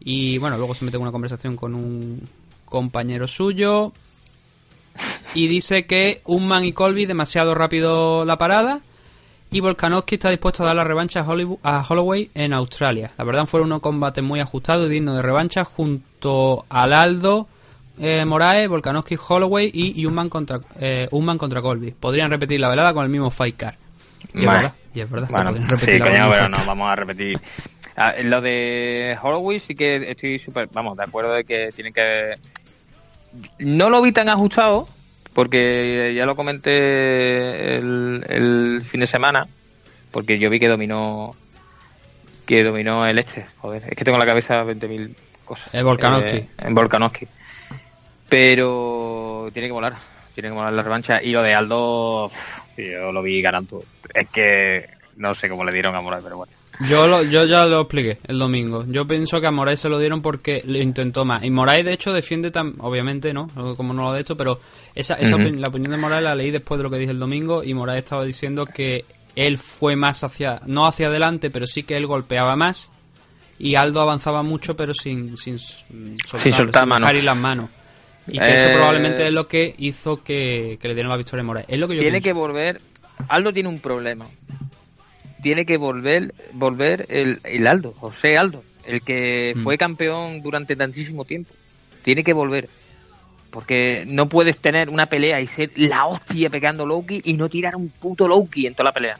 Y bueno, luego se mete en una conversación con un compañero suyo. y dice que Unman y Colby demasiado rápido la parada y Volkanovski está dispuesto a dar la revancha a, Hollywood- a Holloway en Australia. La verdad fueron unos combates muy ajustados y dignos de revancha junto al Aldo eh, Moraes, Volkanovski Holloway y Unman contra, eh, contra Colby. Podrían repetir la velada con el mismo fight card. Y es verdad, y es verdad. Bueno, sí, coño, pero no vamos a repetir. Ah, lo de Holloway sí que estoy súper, vamos, de acuerdo de que tiene que... No lo vi tan ajustado, porque ya lo comenté el, el fin de semana, porque yo vi que dominó que dominó el este. Joder, es que tengo en la cabeza 20.000 cosas. El Volkanovski. Eh, en Volkanovski. Pero tiene que volar, tiene que volar la revancha. Y lo de Aldo, yo lo vi ganando. Es que no sé cómo le dieron a Moraes, pero bueno. Yo, lo- yo ya lo expliqué el domingo. Yo pienso que a Moraes se lo dieron porque lo intentó más. Y Moraes, de hecho, defiende tan. Obviamente, ¿no? Como no lo de esto, pero esa, esa opin- la opinión de Moraes la leí después de lo que dije el domingo. Y Moraes estaba diciendo que él fue más hacia. No hacia adelante, pero sí que él golpeaba más. Y Aldo avanzaba mucho, pero sin, sin, soltar, Sin soltar mano. dejar ir las manos. Y que eso Eh, probablemente es lo que hizo que, que le dieron la victoria a Moraes. Es lo que yo tiene que volver. Aldo tiene un problema. Tiene que volver volver el, el Aldo, José Aldo, el que Mm. fue campeón durante tantísimo tiempo. Tiene que volver. Porque no puedes tener una pelea y ser la hostia pegando Loki y no tirar un puto Loki en toda la pelea.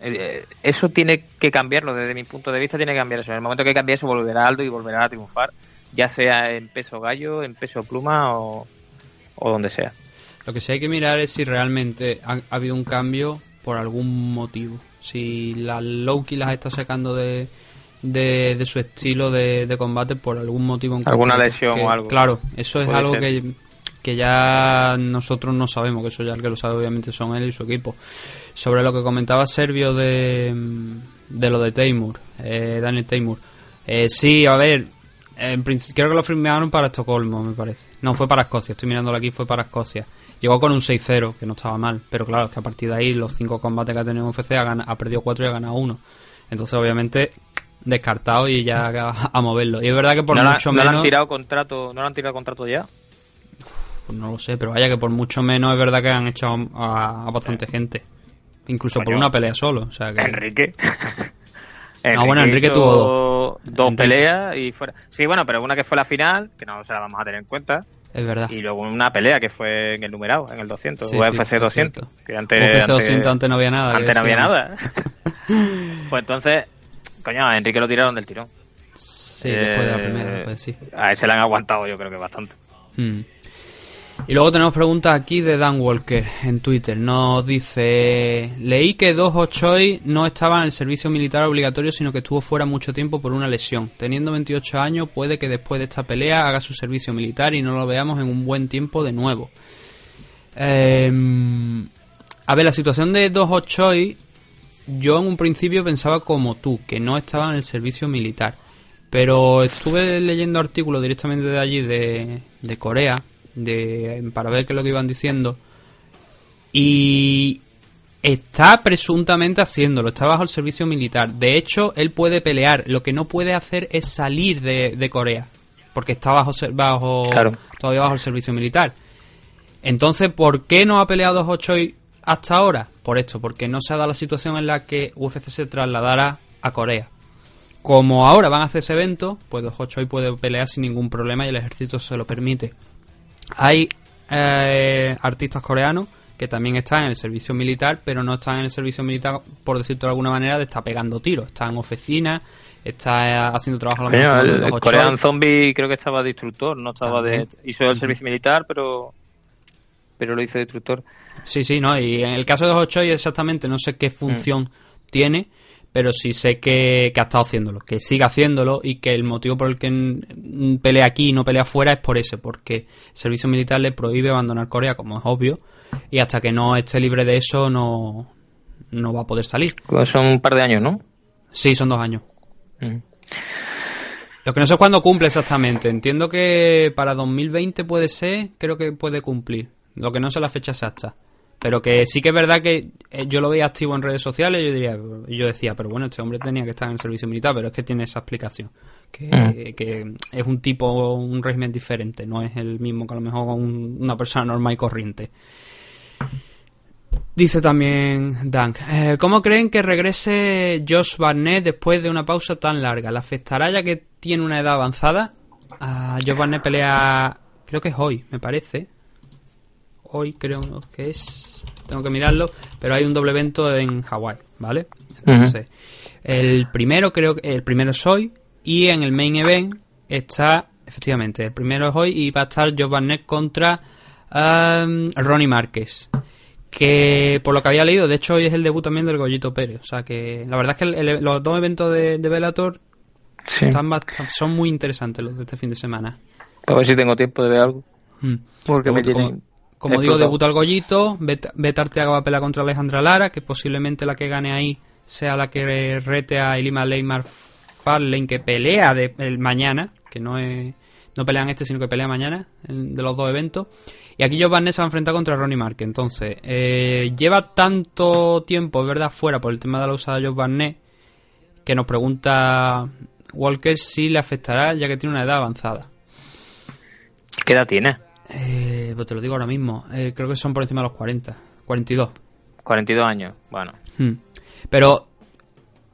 Eh, eh, Eso tiene que cambiarlo, desde mi punto de vista tiene que cambiar eso. En el momento que cambie eso volverá Aldo y volverá a triunfar, ya sea en peso gallo, en peso pluma o, o donde sea. Lo que sí hay que mirar es si realmente ha, ha habido un cambio por algún motivo. Si la Loki las está sacando de, de, de su estilo de, de combate por algún motivo. en Alguna concreto. lesión Que, o algo. Claro, eso es algo ser. que, que ya nosotros no sabemos, que eso ya el que lo sabe obviamente son él y su equipo. Sobre lo que comentaba Servio de, de lo de Taymur, eh, Daniel Taymur. Eh, sí, a ver, en creo que lo firmaron para Estocolmo, me parece. No, fue para Escocia, estoy mirándolo aquí, fue para Escocia. Llegó con un 6-0, que no estaba mal, pero claro, es que a partir de ahí, los cinco combates que ha tenido en UFC, ha, gana- ha perdido 4 y ha ganado 1. Entonces, obviamente, descartado y ya a, a moverlo. Y es verdad que por ¿No, la- mucho no menos. han tirado contrato, no le han tirado contrato ya? Pues no lo sé, pero vaya que por mucho menos es verdad que han echado a, a bastante gente. Incluso por una pelea solo. O sea que... Enrique. No, bueno, Enrique tuvo dos. Dos Enrique. peleas y fuera. Sí, bueno, pero una que fue la final, que no se la vamos a tener en cuenta. Es verdad. Y luego una pelea que fue en el numerado, en el 200, Sí, UFC sí, 200. cierto. Que antes, UFC antes, 200 antes no había nada. antes no había nada. pues entonces, coño, a Enrique lo tiraron del tirón. Sí, después de la Eh, primera, después sí. A él se le han aguantado, yo creo que bastante. Mm. Y luego tenemos preguntas aquí de Dan Walker en Twitter. Nos dice: Leí que Dos Choi no estaba en el servicio militar obligatorio, sino que estuvo fuera mucho tiempo por una lesión. Teniendo 28 años, puede que después de esta pelea haga su servicio militar y no lo veamos en un buen tiempo de nuevo. Em, a ver, la situación de Dos Choi, yo en un principio pensaba como tú, que no estaba en el servicio militar. Pero estuve leyendo artículos directamente de allí, de Corea, de, para ver qué es lo que iban diciendo. Y está presuntamente haciéndolo, está bajo el servicio militar. De hecho, él puede pelear, lo que no puede hacer es salir de, de Corea, porque está bajo, bajo Claro. todavía bajo el servicio militar. Entonces, ¿por qué no ha peleado Hochoi hasta ahora? Por esto, porque no se ha dado la situación en la que UFC se trasladara a Corea. Como ahora van a hacer ese evento, pues Hochoi puede pelear sin ningún problema y el ejército se lo permite. Hay eh, artistas coreanos que también están en el servicio militar, pero no están en el servicio militar, por decirlo de alguna manera, de estar pegando tiros. Está en oficina, está eh, haciendo trabajo a con el, el Hochoi. Korean Zombie creo que estaba de instructor, no estaba de. También. Hizo el servicio militar, pero. Pero lo hizo de instructor. Sí, sí, no. Y en el caso de Hochoi exactamente no sé qué función tiene, pero sí sé que, que ha estado haciéndolo, que sigue haciéndolo y que el motivo por el que pelea aquí y no pelea fuera es por ese, porque el servicio militar le prohíbe abandonar Corea, como es obvio, y hasta que no esté libre de eso no, no va a poder salir. Pues Son un par de años, ¿no? Sí, son dos años. Mm. Lo que no sé es cuándo cumple exactamente. Entiendo que para 2020 puede ser, creo que puede cumplir. Lo que no sé la fecha exacta. Pero que sí que es verdad que eh, yo lo veía activo en redes sociales yo, diría, yo decía, pero bueno, este hombre tenía que estar en el servicio militar, pero es que tiene esa explicación. Que, Mm. que es un tipo, un régimen diferente, no es el mismo que a lo mejor un- una persona normal y corriente. Dice también Dank, eh, ¿cómo creen que regrese Josh Barnett después de una pausa tan larga? ¿Le afectará ya que tiene una edad avanzada? Ah, Josh Barnett pelea, creo que es hoy, me parece. Hoy creo que es, tengo que mirarlo, pero hay un doble evento en Hawái, ¿vale? Entonces, el primero creo que el primero es hoy y en el main event está, efectivamente, el primero es hoy y va a estar Josh Barnett contra um, Ronnie Márquez que por lo que había leído, de hecho hoy es el debut también del Goyito Pérez. O sea que la verdad es que el- el- los dos eventos de, de Bellator Sí. están bast- son muy interesantes los de este fin de semana. A ver si tengo tiempo de ver algo. Mm. Porque me tienen Como digo, debuta el Goyito, Bet- Beta Arteaga va a pelear contra Alejandra Lara, que posiblemente la que gane ahí sea la que rete a Elima Leymar Farlane, que pelea de, el mañana, que no es no pelean este, sino que pelea mañana, en- de los dos eventos. Y aquí Joe Barnett se va a enfrentar contra Ronnie Marque. Entonces, eh, lleva tanto tiempo, es verdad, fuera por el tema de la usada de Joe Barnett, que nos pregunta Walker si le afectará, ya que tiene una edad avanzada. ¿Qué edad tiene? Eh, pues te lo digo ahora mismo. Eh, creo que son por encima de los 40. 42. 42 años. Bueno. Hmm. Pero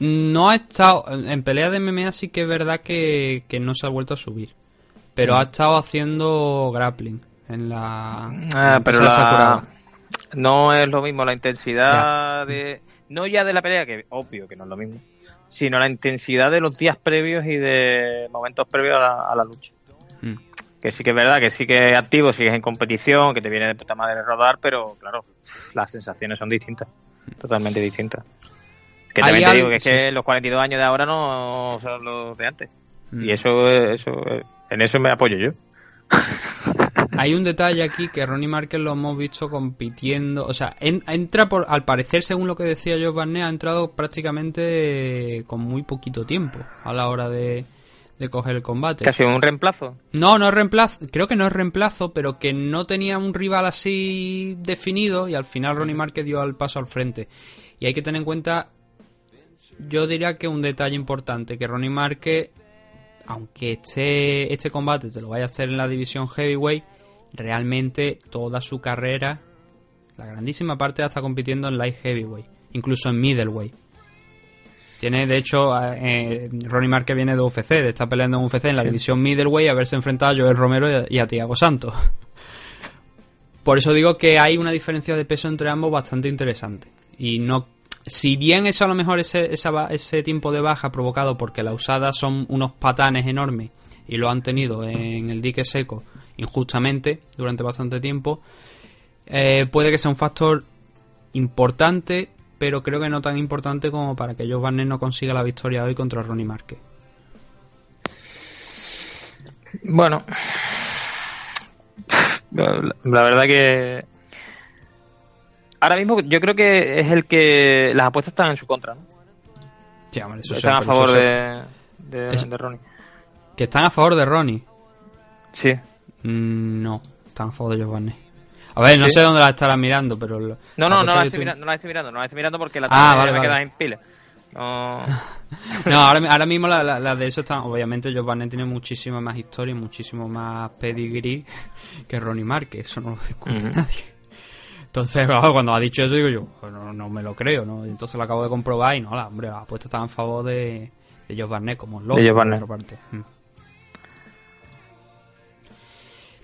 no ha estado. En pelea de MMA sí que es verdad que, que no se ha vuelto a subir. Pero ha estado haciendo grappling en la. Ah, pero la... no es lo mismo la intensidad de... No ya de la pelea, que obvio que no es lo mismo, sino la intensidad de los días previos y de momentos previos a la, a la lucha. Hmm. Que sí que es verdad, que sí que es activo, sigues en competición, que te viene de puta madre rodar, pero claro, las sensaciones son distintas, totalmente distintas. Que también te digo que es que los 42 años de ahora no son los de antes. Y eso, eso, en eso me apoyo yo. Hay un detalle aquí que Ronnie Marquez lo hemos visto compitiendo. O sea, en- entra por. Al parecer, según lo que decía Joe Barnett, ha entrado prácticamente con muy poquito tiempo a la hora de, de coger el combate. Casi un reemplazo. No, no es reemplazo. Creo que no es reemplazo, pero que no tenía un rival así definido y al final Ronnie Márquez dio el paso al frente. Y hay que tener en cuenta, yo diría que un detalle importante, que Ronnie Márquez, aunque este, este combate te lo vaya a hacer en la división heavyweight, realmente toda su carrera, la grandísima parte la está compitiendo en light heavyweight, incluso en middleweight. Tiene, de hecho, eh, Ronnie Márquez viene de UFC, de estar peleando en UFC en la Sí. división middleweight, haberse enfrentado a Joel Romero y a, y a Tiago Santos. Por eso digo que hay una diferencia de peso entre ambos bastante interesante. Y no, si bien eso a lo mejor ese, esa ese tiempo de baja provocado porque la usada son unos patanes enormes y lo han tenido en el dique seco injustamente durante bastante tiempo, eh, puede que sea un factor importante, pero creo que no tan importante como para que Joe Barnett no consiga la victoria hoy contra Ronnie Márquez. Bueno, la, verdad que ahora mismo yo creo que es el que las apuestas están en su contra, ¿no? Sí, hombre, eso están a favor eso de, de, Es- de Ronnie. Que están a favor de Ronnie. Sí, Mm, no, están a favor de Joe Barnett. A ver, no ¿Sí? sé dónde la estarán mirando, pero... lo- no, no, no apuesta la, estoy mirando, no la estoy mirando, no la estoy mirando porque la Ah, tengo- vale, me vale. queda en pila. No, No, ahora, ahora mismo la, la- la de eso están... Obviamente Joe Barnett tiene muchísima más historia y muchísimo más pedigree que Ronnie Márquez. Eso no lo discute nadie. Entonces, claro, cuando ha dicho eso, digo yo, pues no, no me lo creo, ¿no? Entonces lo acabo de comprobar y no, la, hombre, las apuestas estaban a favor de, de Joe Barnett como loco. De Joe por Barnett. otra parte. Mm.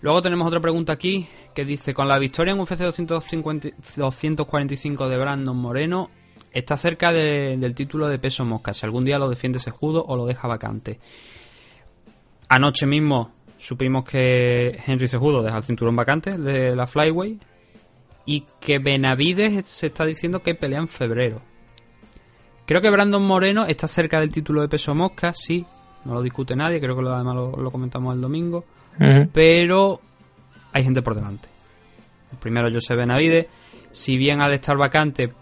Luego tenemos otra pregunta aquí que dice, con la victoria en UFC 250 245 de Brandon Moreno, está cerca de- del título de peso mosca. Si algún día lo defiende Sejudo o lo deja vacante. Anoche mismo supimos que Henry Sejudo deja el cinturón vacante de la Flyway y que Benavides se está diciendo que pelea en febrero. Creo que Brandon Moreno está cerca del título de peso mosca, sí, no lo discute nadie, creo que lo, además lo, lo comentamos el domingo, pero hay gente por delante. El primero José Benavides, si bien al estar vacante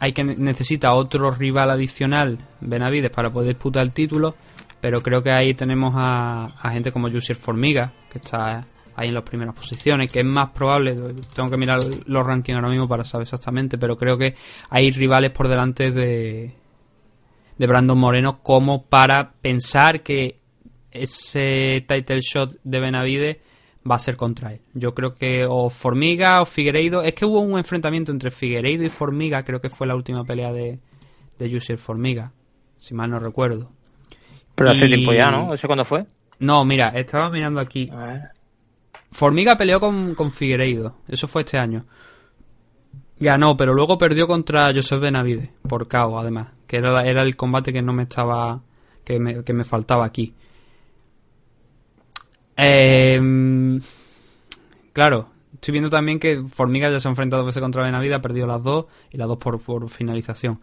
hay que necesita otro rival adicional, Benavides, para poder disputar el título, pero creo que ahí tenemos a, gente como Jussier Formiga, que está ahí en las primeras posiciones, que es más probable, tengo que mirar los rankings ahora mismo para saber exactamente, pero creo que hay rivales por delante de, de Brandon Moreno como para pensar que ese title shot de Benavide va a ser contra él. Yo creo que o Formiga o Figueiredo, es que hubo un enfrentamiento entre Figueiredo y Formiga, creo que fue la última pelea de, de Formiga, si mal no recuerdo. Pero hace tiempo ya, ¿no? ¿Ese cuándo fue? No, mira, estaba mirando aquí. Formiga peleó con, con Figueiredo, eso fue este año. Ganó, pero luego perdió contra Joseph Benavide, por KO además, que era, era el combate que no me estaba, que me, que me faltaba aquí. Eh, claro, estoy viendo también que Formiga ya se ha enfrentado dos veces contra Benavide, ha perdido las dos y las dos por, por finalización.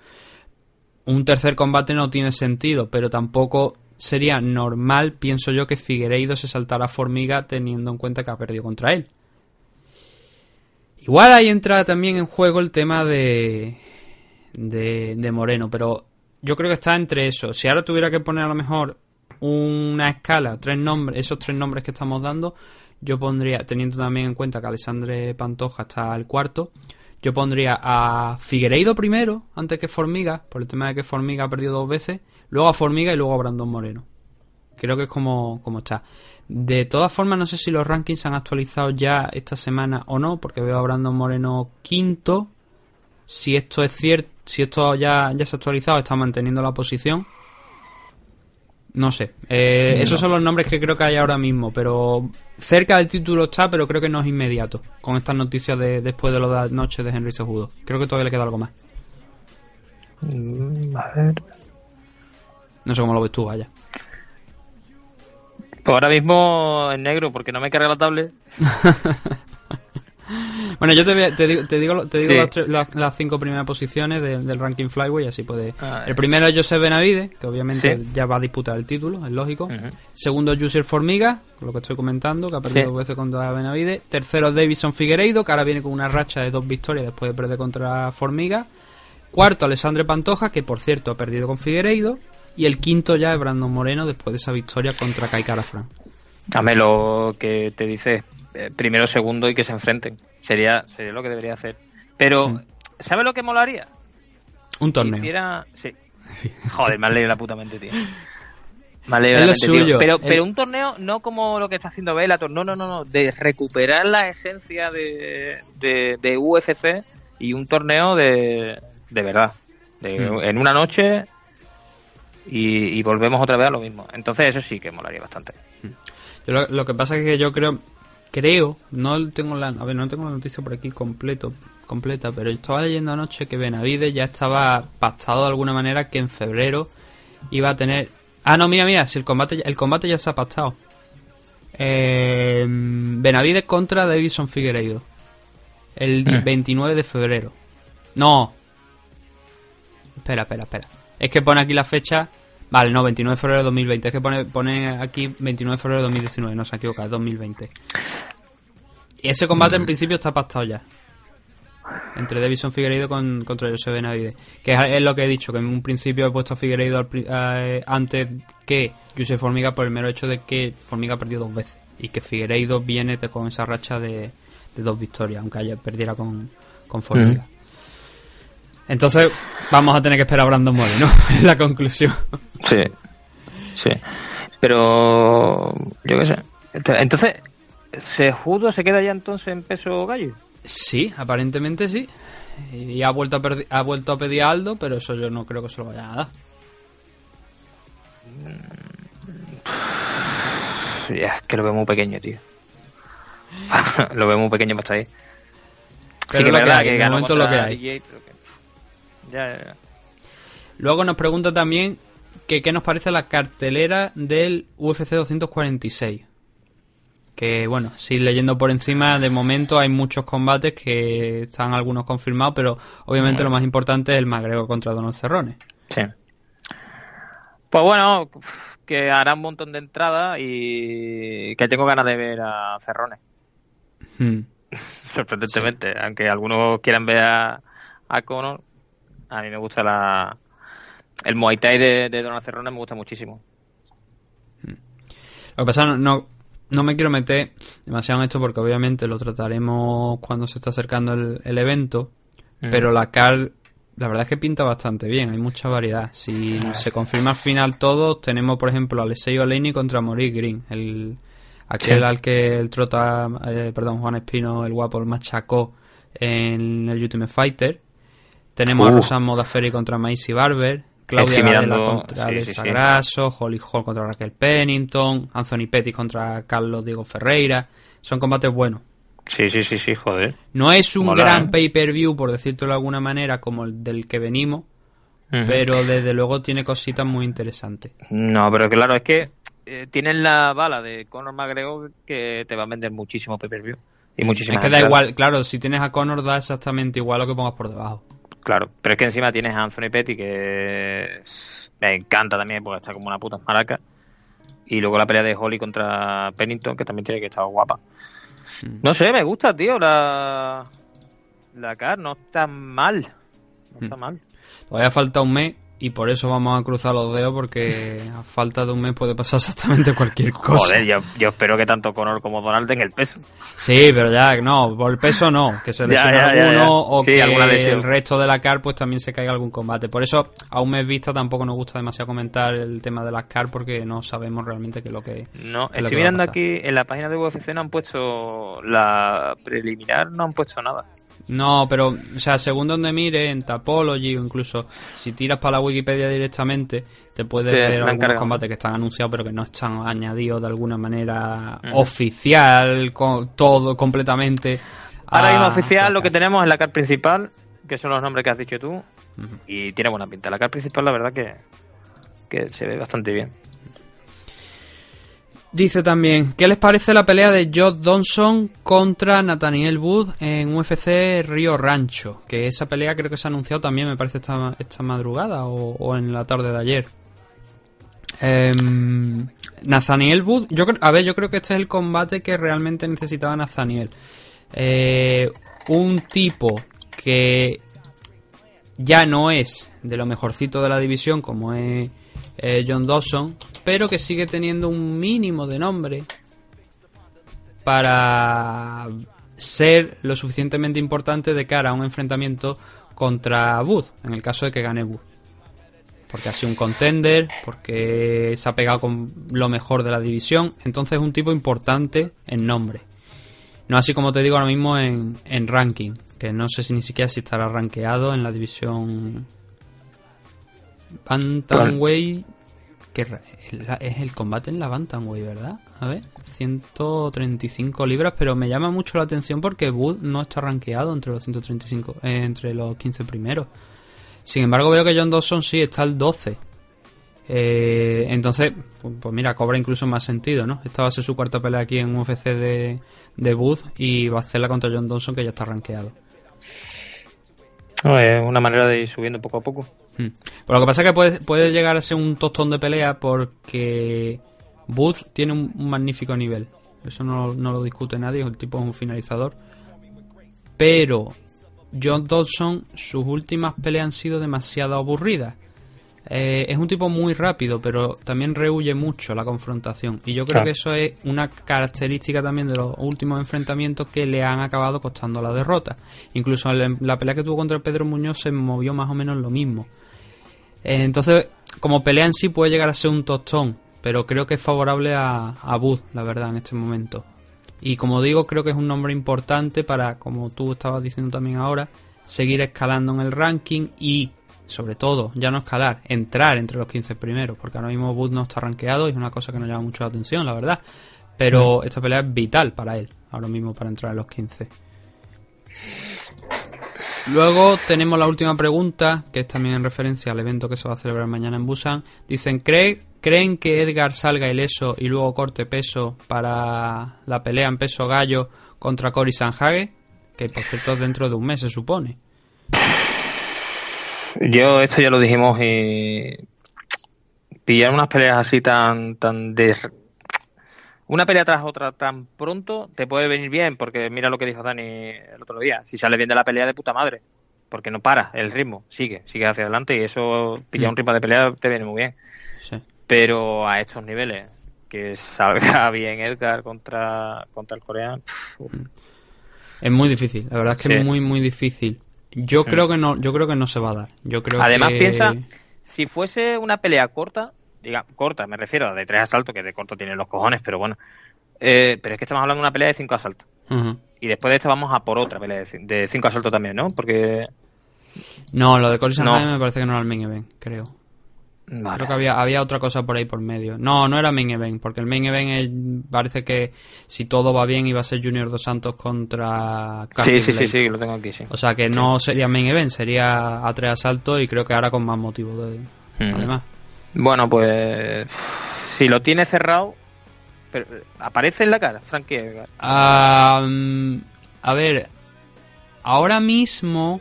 Un tercer combate no tiene sentido, pero tampoco sería normal, pienso yo, que Figueiredo se saltara a Formiga teniendo en cuenta que ha perdido contra él. Igual ahí entra también en juego el tema de, de, de Moreno, pero yo creo que está entre eso. Si ahora tuviera que poner a lo mejor una escala, tres nombres, esos tres nombres que estamos dando, yo pondría, teniendo también en cuenta que Alessandre Pantoja está al cuarto, yo pondría a Figueiredo primero, antes que Formiga, por el tema de que Formiga ha perdido dos veces, luego a Formiga y luego a Brandon Moreno. Creo que es como, como está. De todas formas, no sé si los rankings se han actualizado ya esta semana o no, porque veo a Brandon Moreno quinto. Si esto es cierto, si esto ya, ya se ha actualizado, está manteniendo la posición. No sé. Eh, esos son los nombres que creo que hay ahora mismo, pero cerca del título está, pero creo que no es inmediato. Con estas noticias de después de las noches de Henry Sejudo. Creo que todavía le queda algo más. Mm, a ver. No sé cómo lo ves tú, vaya. Pues ahora mismo en negro, porque no me carga la tablet. Bueno, yo te, digo, te digo, las, cinco primeras posiciones del ranking Flyway, así puede. Ah, el primero es Joseph Benavide, que obviamente ya va a disputar el título, es lógico. Segundo, Jussier Formiga, lo que estoy comentando, que ha perdido dos veces contra Benavide. Tercero, Davison Figueiredo, que ahora viene con una racha de dos victorias después de perder contra Formiga. Cuarto, Alessandre Pantoja, que por cierto ha perdido con Figueiredo. Y el quinto ya es Brandon Moreno después de esa victoria contra Kai Fran. Dame lo que te dice eh, primero, segundo y que se enfrenten. Sería, sería lo que debería hacer. Pero, mm. ¿sabes lo que molaría? Un torneo. Sí. Joder, me leído la puta mente, tío. Me la mente, tío. Pero, pero un torneo no como lo que está haciendo Bellator, no, no, no, no, de recuperar la esencia de, de, UFC y un torneo de, de verdad. Mm. En una noche y, volvemos otra vez a lo mismo. Entonces eso sí que molaría bastante. Mm. lo, que pasa es que yo creo creo, no tengo la, a ver, no tengo la noticia por aquí completo, completa, pero estaba leyendo anoche que Benavides ya estaba pactado de alguna manera que en febrero iba a tener. Ah, no, mira, mira, si el combate, el combate ya se ha pactado. Eh, Benavides contra Davison Figueiredo. El 29 mm. de febrero. No. Espera, espera, espera. Es que pone aquí la fecha. Vale, no, 29 de febrero de 2020. Es que pone, pone aquí 29 de febrero de 2019. No se ha equivocado, es 2020. Ese combate en principio está pactado ya. Entre Davison Figueiredo con, contra José Benavide. Que es, lo que he dicho, que en un principio he puesto a Figueiredo antes que José Formiga por el mero hecho de que Formiga ha perdido dos veces. Y que Figueiredo viene con esa racha de, dos victorias, aunque haya perdiera con, con Formiga. Mm. Entonces, vamos a tener que esperar a Brandon Moreno, es la conclusión. Sí, sí. Pero, yo qué sé. Entonces, ¿Se judo se queda ya entonces en peso gallo? Sí, aparentemente sí. Y ha vuelto a, ha vuelto a pedir a Aldo, pero eso yo no creo que se lo vaya a dar. Ya, es que lo veo muy pequeño, tío. lo veo muy pequeño para estar ahí. sí que, lo que hay, que momento lo que hay. Ya, Luego nos pregunta también que qué nos parece la cartelera del UFC 246 que bueno, si leyendo por encima, de momento hay muchos combates que están algunos confirmados, pero obviamente lo más importante es el Magrego contra Donald Cerrone. Sí. Pues bueno, que hará un montón de entradas y que tengo ganas de ver a Cerrone. Hmm. Sorprendentemente, aunque algunos quieran ver a, Conor, a mí me gusta la el Muay Thai de, Donald Cerrone me gusta muchísimo. Hmm. Lo que pasa no, no me quiero meter demasiado en esto porque obviamente lo trataremos cuando se está acercando el, el evento. Mm. Pero la CAR, la verdad es que pinta bastante bien, hay mucha variedad. Si se confirma al final todo, tenemos por ejemplo a Alessio Oleini contra Maurice Green, el, aquel Sí. al que el trota, eh, perdón, Juan Espino, el guapo, el machacó en el Ultimate Fighter. Tenemos a. Rosan Modafferi contra Macy Barber. Claudia mirando, contra sí, sí, Holly Hall contra Raquel Pennington, Anthony Pettis contra Carlos Diego Ferreira. Son combates buenos. Sí, sí, sí, sí, joder. No es un Mola, gran ¿eh? pay-per-view, por decirlo de alguna manera, como el del que venimos, pero desde luego tiene cositas muy interesantes. No, pero claro, es que eh, tienen la bala de Conor McGregor que te va a vender muchísimo pay-per-view. Y muchísimas Es que da igual, claro, si tienes a Conor da exactamente igual lo que pongas por debajo. Claro, pero es que encima tienes a Anthony Petty que es- me encanta también porque está como una puta maraca. Y luego la pelea de Holly contra Pennington que también tiene que estar guapa. Mm. No sé, me gusta, tío, la la car no está mal. No está Mm. mal. Todavía falta un mes y por eso vamos a cruzar los dedos porque a falta de un mes puede pasar exactamente cualquier cosa. Joder, yo, yo espero que tanto Conor como Donald den el peso. Sí, pero ya, no, por el peso no, que se lesione ya, ya, alguno ya. o Sí, que el resto de la CAR pues también se caiga algún combate. Por eso a un mes vista tampoco nos gusta demasiado comentar el tema de las CAR porque no sabemos realmente qué es lo que... No, estoy mirando aquí en la página de UFC no han puesto la preliminar, no han puesto nada. No, pero, o sea, según donde mire, en Tapology o incluso si tiras para la Wikipedia directamente, te puedes Sí, ver algunos combates que están anunciados pero que no están añadidos de alguna manera oficial, con todo completamente. Ahora mismo oficial lo que tenemos es la car principal, que son los nombres que has dicho tú, y tiene buena pinta. La car principal la verdad que, que se ve bastante bien. Dice también, ¿qué les parece la pelea de Josh Donson contra Nathaniel Wood en UFC Río Rancho? Que esa pelea creo que se ha anunciado también, me parece, esta, esta madrugada o, en la tarde de ayer. Em, Nathaniel Wood, a ver, yo creo que este es el combate que realmente necesitaba Nathaniel. Eh, un tipo que ya no es de lo mejorcito de la división como es eh, John Dawson, pero que sigue teniendo un mínimo de nombre para ser lo suficientemente importante de cara a un enfrentamiento contra Wood, en el caso de que gane Wood. Porque ha sido un contender, porque se ha pegado con lo mejor de la división, entonces es un tipo importante en nombre. No así como te digo ahora mismo en, en ranking, que no sé si ni siquiera si estará rankeado en la división Bantamweight, es el combate en la Bantamweight, ¿verdad? A ver, 135 libras, pero me llama mucho la atención porque Wood no está rankeado entre los 135, eh, entre los 15 primeros. Sin embargo, veo que John Dawson sí está al 12. Eh, entonces, pues, pues mira, cobra incluso más sentido, ¿no? Esta va a ser su cuarta pelea aquí en UFC de, de Wood y va a hacerla contra John Dawson que ya está rankeado. Es una manera de ir subiendo poco a poco. Hmm. Pero lo que pasa es que puede, puede llegar a ser un tostón de pelea porque Booth tiene un, un magnífico nivel. Eso no, no lo discute nadie, el tipo es un finalizador. Pero John Dodson, sus últimas peleas han sido demasiado aburridas. Eh, es un tipo muy rápido, pero también rehuye mucho la confrontación. Y yo creo que eso es una característica también de los últimos enfrentamientos que le han acabado costando la derrota. Incluso en la pelea que tuvo contra Pedro Muñoz se movió más o menos lo mismo. Eh, entonces, como pelea en sí puede llegar a ser un tostón, pero creo que es favorable a, a Bud, la verdad, en este momento. Y como digo, creo que es un nombre importante para, como tú estabas diciendo también ahora, seguir escalando en el ranking y, sobre todo, ya no escalar, entrar entre los 15 primeros, porque ahora mismo Bud no está rankeado y es una cosa que nos llama mucho la atención, la verdad. Pero esta pelea es vital para él, ahora mismo para entrar en los 15. Luego tenemos la última pregunta, que es también en referencia al evento que se va a celebrar mañana en Busan. Dicen, ¿cree, ¿creen que Edgar salga ileso y luego corte peso para la pelea en peso gallo contra Cory Sanhage? Que por cierto es dentro de un mes se supone. Yo esto ya lo dijimos y pillar unas peleas así tan tan de una pelea tras otra tan pronto te puede venir bien porque mira lo que dijo Dani el otro día, si sale bien de la pelea de puta madre, porque no para el ritmo, sigue, sigue hacia adelante y eso pillar Mm. un ritmo de pelea te viene muy bien, Sí. pero a estos niveles que salga bien Edgar contra, contra el coreano. Es muy difícil, la verdad es que Sí. es muy muy difícil. Yo Sí. creo que no, yo creo que no se va a dar. Yo creo Además, que- piensa, si fuese una pelea corta, diga, corta, me refiero a de tres asaltos, que de corto tienen los cojones, pero bueno. Eh, pero es que estamos hablando de una pelea de cinco asaltos. Y después de esta vamos a por otra pelea de cin- de cinco asaltos también, ¿no? Porque. No, lo de Sanhagen No. me parece que no era el main event, creo. Vale. Creo que había, había otra cosa por ahí por medio. No, no era main event, porque el main event es- parece que si todo va bien iba a ser Junior Dos Santos contra Sí, Curtis sí, sí, Blade. sí, lo tengo aquí, sí. O sea que no sería main event, sería a tres asaltos y creo que ahora con más motivo de, Mm. además. Bueno, pues. Si lo tiene cerrado. pero, aparece en la cara, Frankie Edgar. Mm, a ver, ahora mismo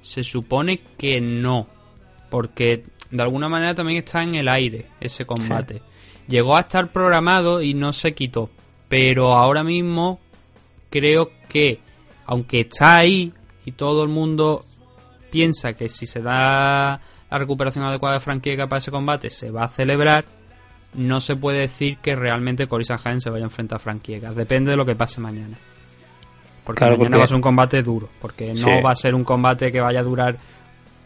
se supone que no, porque de alguna manera también está en el aire ese combate. Llegó a estar programado y no se quitó, pero ahora mismo creo que, aunque está ahí y todo el mundo piensa que si se da la recuperación adecuada de Frankie Edgar para ese combate se va a celebrar, no se puede decir que realmente Cory Sanhagen se vaya a enfrentar a Frankie Edgar. Depende de lo que pase mañana. Porque Claro, mañana porque- va a ser un combate duro. Porque no Sí. va a ser un combate que vaya a durar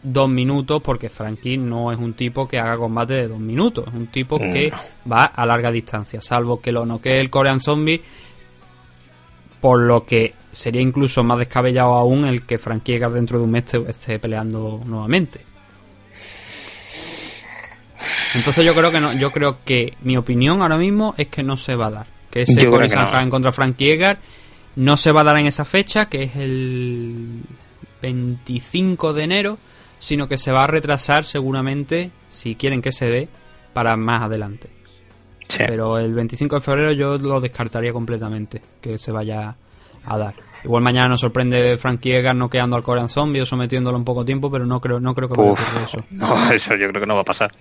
dos minutos. Porque Frankie no es un tipo que haga combate de dos minutos. Es un tipo Mm. que va a larga distancia. Salvo que lo noquee el Korean Zombie. Por lo que sería incluso más descabellado aún el que Frankie Edgar dentro de un mes esté- esté peleando nuevamente. Entonces yo creo que no, yo creo que mi opinión ahora mismo es que no se va a dar. Que ese Cory que no. Sanhagen contra Frankie Edgar no se va a dar en esa fecha, que es el 25 de enero, sino que se va a retrasar seguramente, si quieren que se dé, para más adelante. Sí. Pero el 25 de febrero yo lo descartaría completamente, que se vaya a dar. Igual mañana nos sorprende Frankie Edgar noqueando al Korean Zombie o sometiéndolo un poco tiempo, pero no creo, no creo que vaya a Uf, ocurrir eso. no, eso yo creo que no va a pasar.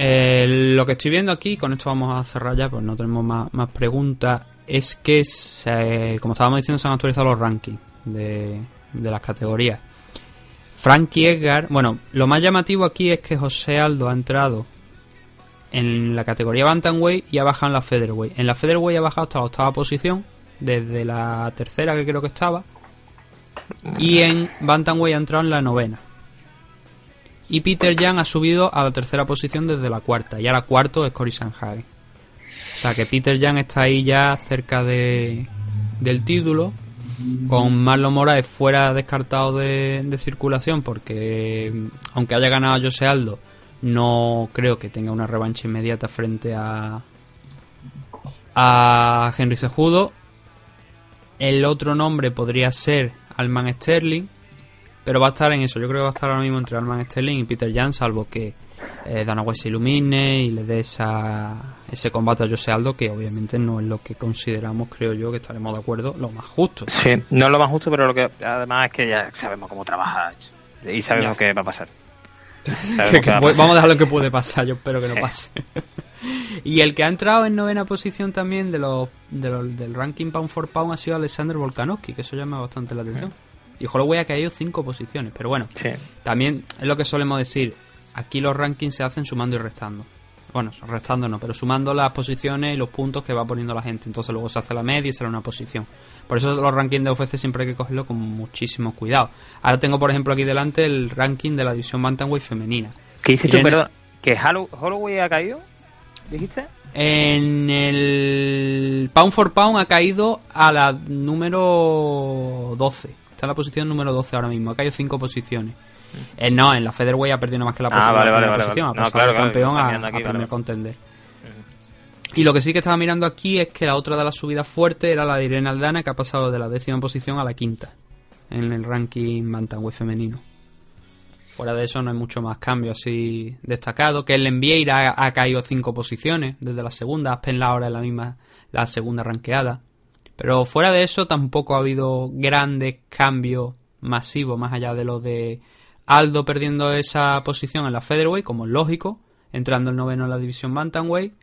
Eh, lo que estoy viendo aquí, con esto vamos a cerrar ya, pues no tenemos más, más preguntas, es que, se- como estábamos diciendo, se han actualizado los rankings de, de las categorías. Frankie Edgar, bueno, lo más llamativo aquí es que José Aldo ha entrado en la categoría Bantamweight y ha bajado en la Featherweight. En la Featherweight ha bajado hasta la octava posición, desde la tercera que creo que estaba, y en Bantamweight ha entrado en la novena. Y Peter Jan ha subido a la tercera posición desde la cuarta. Y ahora cuarto es Cory Sanhagen. O sea que Peter Jan está ahí ya cerca de, del título. Con Marlon Moraes fuera descartado de, de circulación porque aunque haya ganado Jose Aldo, no creo que tenga una revancha inmediata frente a, a Henry Sejudo. El otro nombre podría ser Alman Sterling, pero va a estar en eso. Yo creo que va a estar ahora mismo entre Alman Sterling y Peter Jan, salvo que eh, Dana White se ilumine y le dé esa, ese combate a Jose Aldo, que obviamente no es lo que consideramos, creo yo, que estaremos de acuerdo, lo más justo. Sí, no es lo más justo, pero lo que además es que ya sabemos cómo trabaja y sabemos Ya. qué va a pasar. Que- que vamos a dejar lo que puede pasar, yo espero que no pase. y el que ha entrado en novena posición también de los, de los- del ranking Pound for Pound ha sido Alexander Volkanovski, que eso llama bastante la atención. Y Holloway ha caído cinco posiciones, pero bueno, Sí. también es lo que solemos decir, aquí los rankings se hacen sumando y restando. Bueno, restando no, pero sumando las posiciones y los puntos que va poniendo la gente. Entonces luego se hace la media y será una posición. Por eso los rankings de UFC siempre hay que cogerlo con muchísimo cuidado. Ahora tengo, por ejemplo, aquí delante el ranking de la división Bantamweight femenina. ¿Qué dices tú, perdón? ¿Que Hollow- Holloway ha caído? ¿Dijiste? En el Pound for Pound ha caído a la número 12. Está en la posición número 12 ahora mismo. Ha caído 5 posiciones. Eh, no, en la Featherweight ha perdido más que la, Ah, posi- la vale, vale, vale, posición. vale. Ha No, pasado claro, campeón a, aquí, a primer vale. contender. Y lo que sí que estaba mirando aquí es que la otra de las subidas fuertes era la de Irene Aldana, que ha pasado de la décima posición a la quinta en el ranking Bantamweight femenino. Fuera de eso no hay mucho más cambio así destacado. Que el Vieira ha, ha caído cinco posiciones desde la segunda. Aspen ahora es la misma, la segunda ranqueada. Pero fuera de eso tampoco ha habido grandes cambios masivos más allá de lo de Aldo perdiendo esa posición en la Featherweight, como es lógico, entrando el noveno en la división Bantamweight.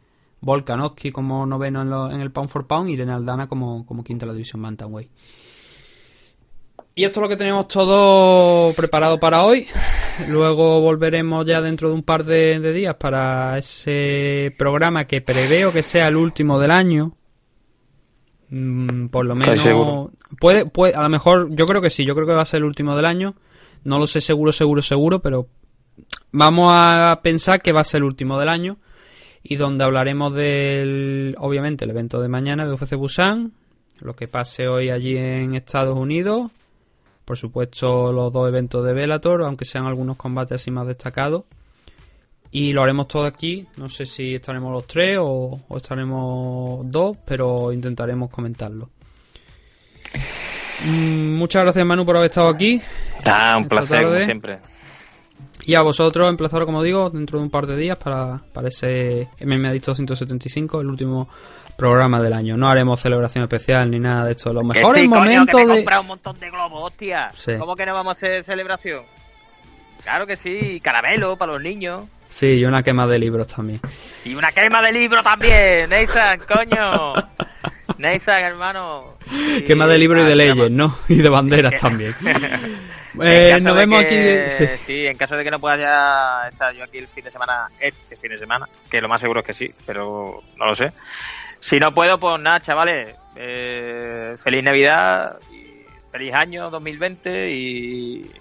Volkanovski como noveno en, lo- en el Pound for Pound y Irene Aldana como, como quinta en la división Bantamweight. Y esto es lo que tenemos todo preparado para hoy. Luego volveremos ya dentro de un par de, de días para ese programa que preveo que sea el último del año. Mm, por lo ¿Estás menos puede, puede, a lo mejor yo creo que sí, yo creo que va a ser el último del año. No lo sé seguro, seguro, seguro, pero vamos a pensar que va a ser el último del año y donde hablaremos del, obviamente, el evento de mañana de UFC Busan, lo que pase hoy allí en Estados Unidos, por supuesto los dos eventos de Bellator, aunque sean algunos combates así más destacados. Y lo haremos todo aquí, no sé si estaremos los tres o, o estaremos dos, pero intentaremos comentarlo. Mm, muchas gracias Manu por haber estado aquí. Ah, un placer, como siempre. Y a vosotros, emplazaros, como digo, dentro de un par de días para, para ese MMA Adicto 275, el último programa del año. No haremos celebración especial ni nada de esto. Los mejores sí, coño, momentos que me he de. comprado un montón de globos, hostia. Sí. ¿Cómo que no vamos a hacer celebración? Claro que sí, caramelo para los niños. Sí, y una quema de libros también. Y una quema de libro también, Neysan, coño. Neysan, hermano. Y- Quema de libros y de leyes, ¿no? Y de banderas también. Eh, nos vemos que- aquí. sí. Sí, en caso de que no pueda ya estar yo aquí el fin de semana, este fin de semana, que lo más seguro es que sí, pero no lo sé. Si no puedo, pues nada, chavales. eh, feliz Navidad y feliz año 2020 y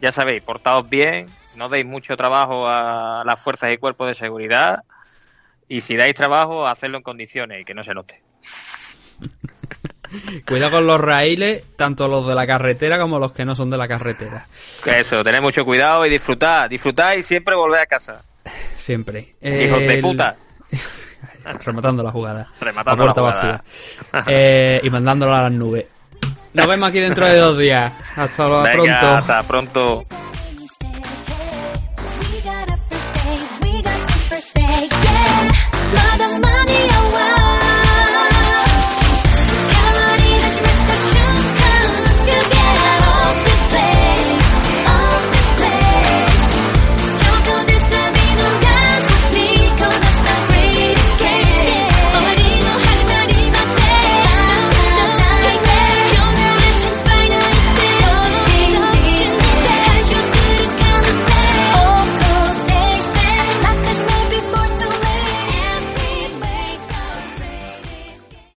ya sabéis, portaos bien, no deis mucho trabajo a las fuerzas y cuerpos de seguridad y si dais trabajo, hacedlo en condiciones y que no se note. Cuidado con los raíles, tanto los de la carretera como los que no son de la carretera. Eso, tened mucho cuidado y disfrutad, disfrutad y siempre volved a casa. Siempre. Hijos de puta. Rematando la jugada. Rematando la jugada. vacía. Eh, y mandándola a las nubes. Nos vemos aquí dentro de dos días. Hasta Venga, pronto. hasta pronto.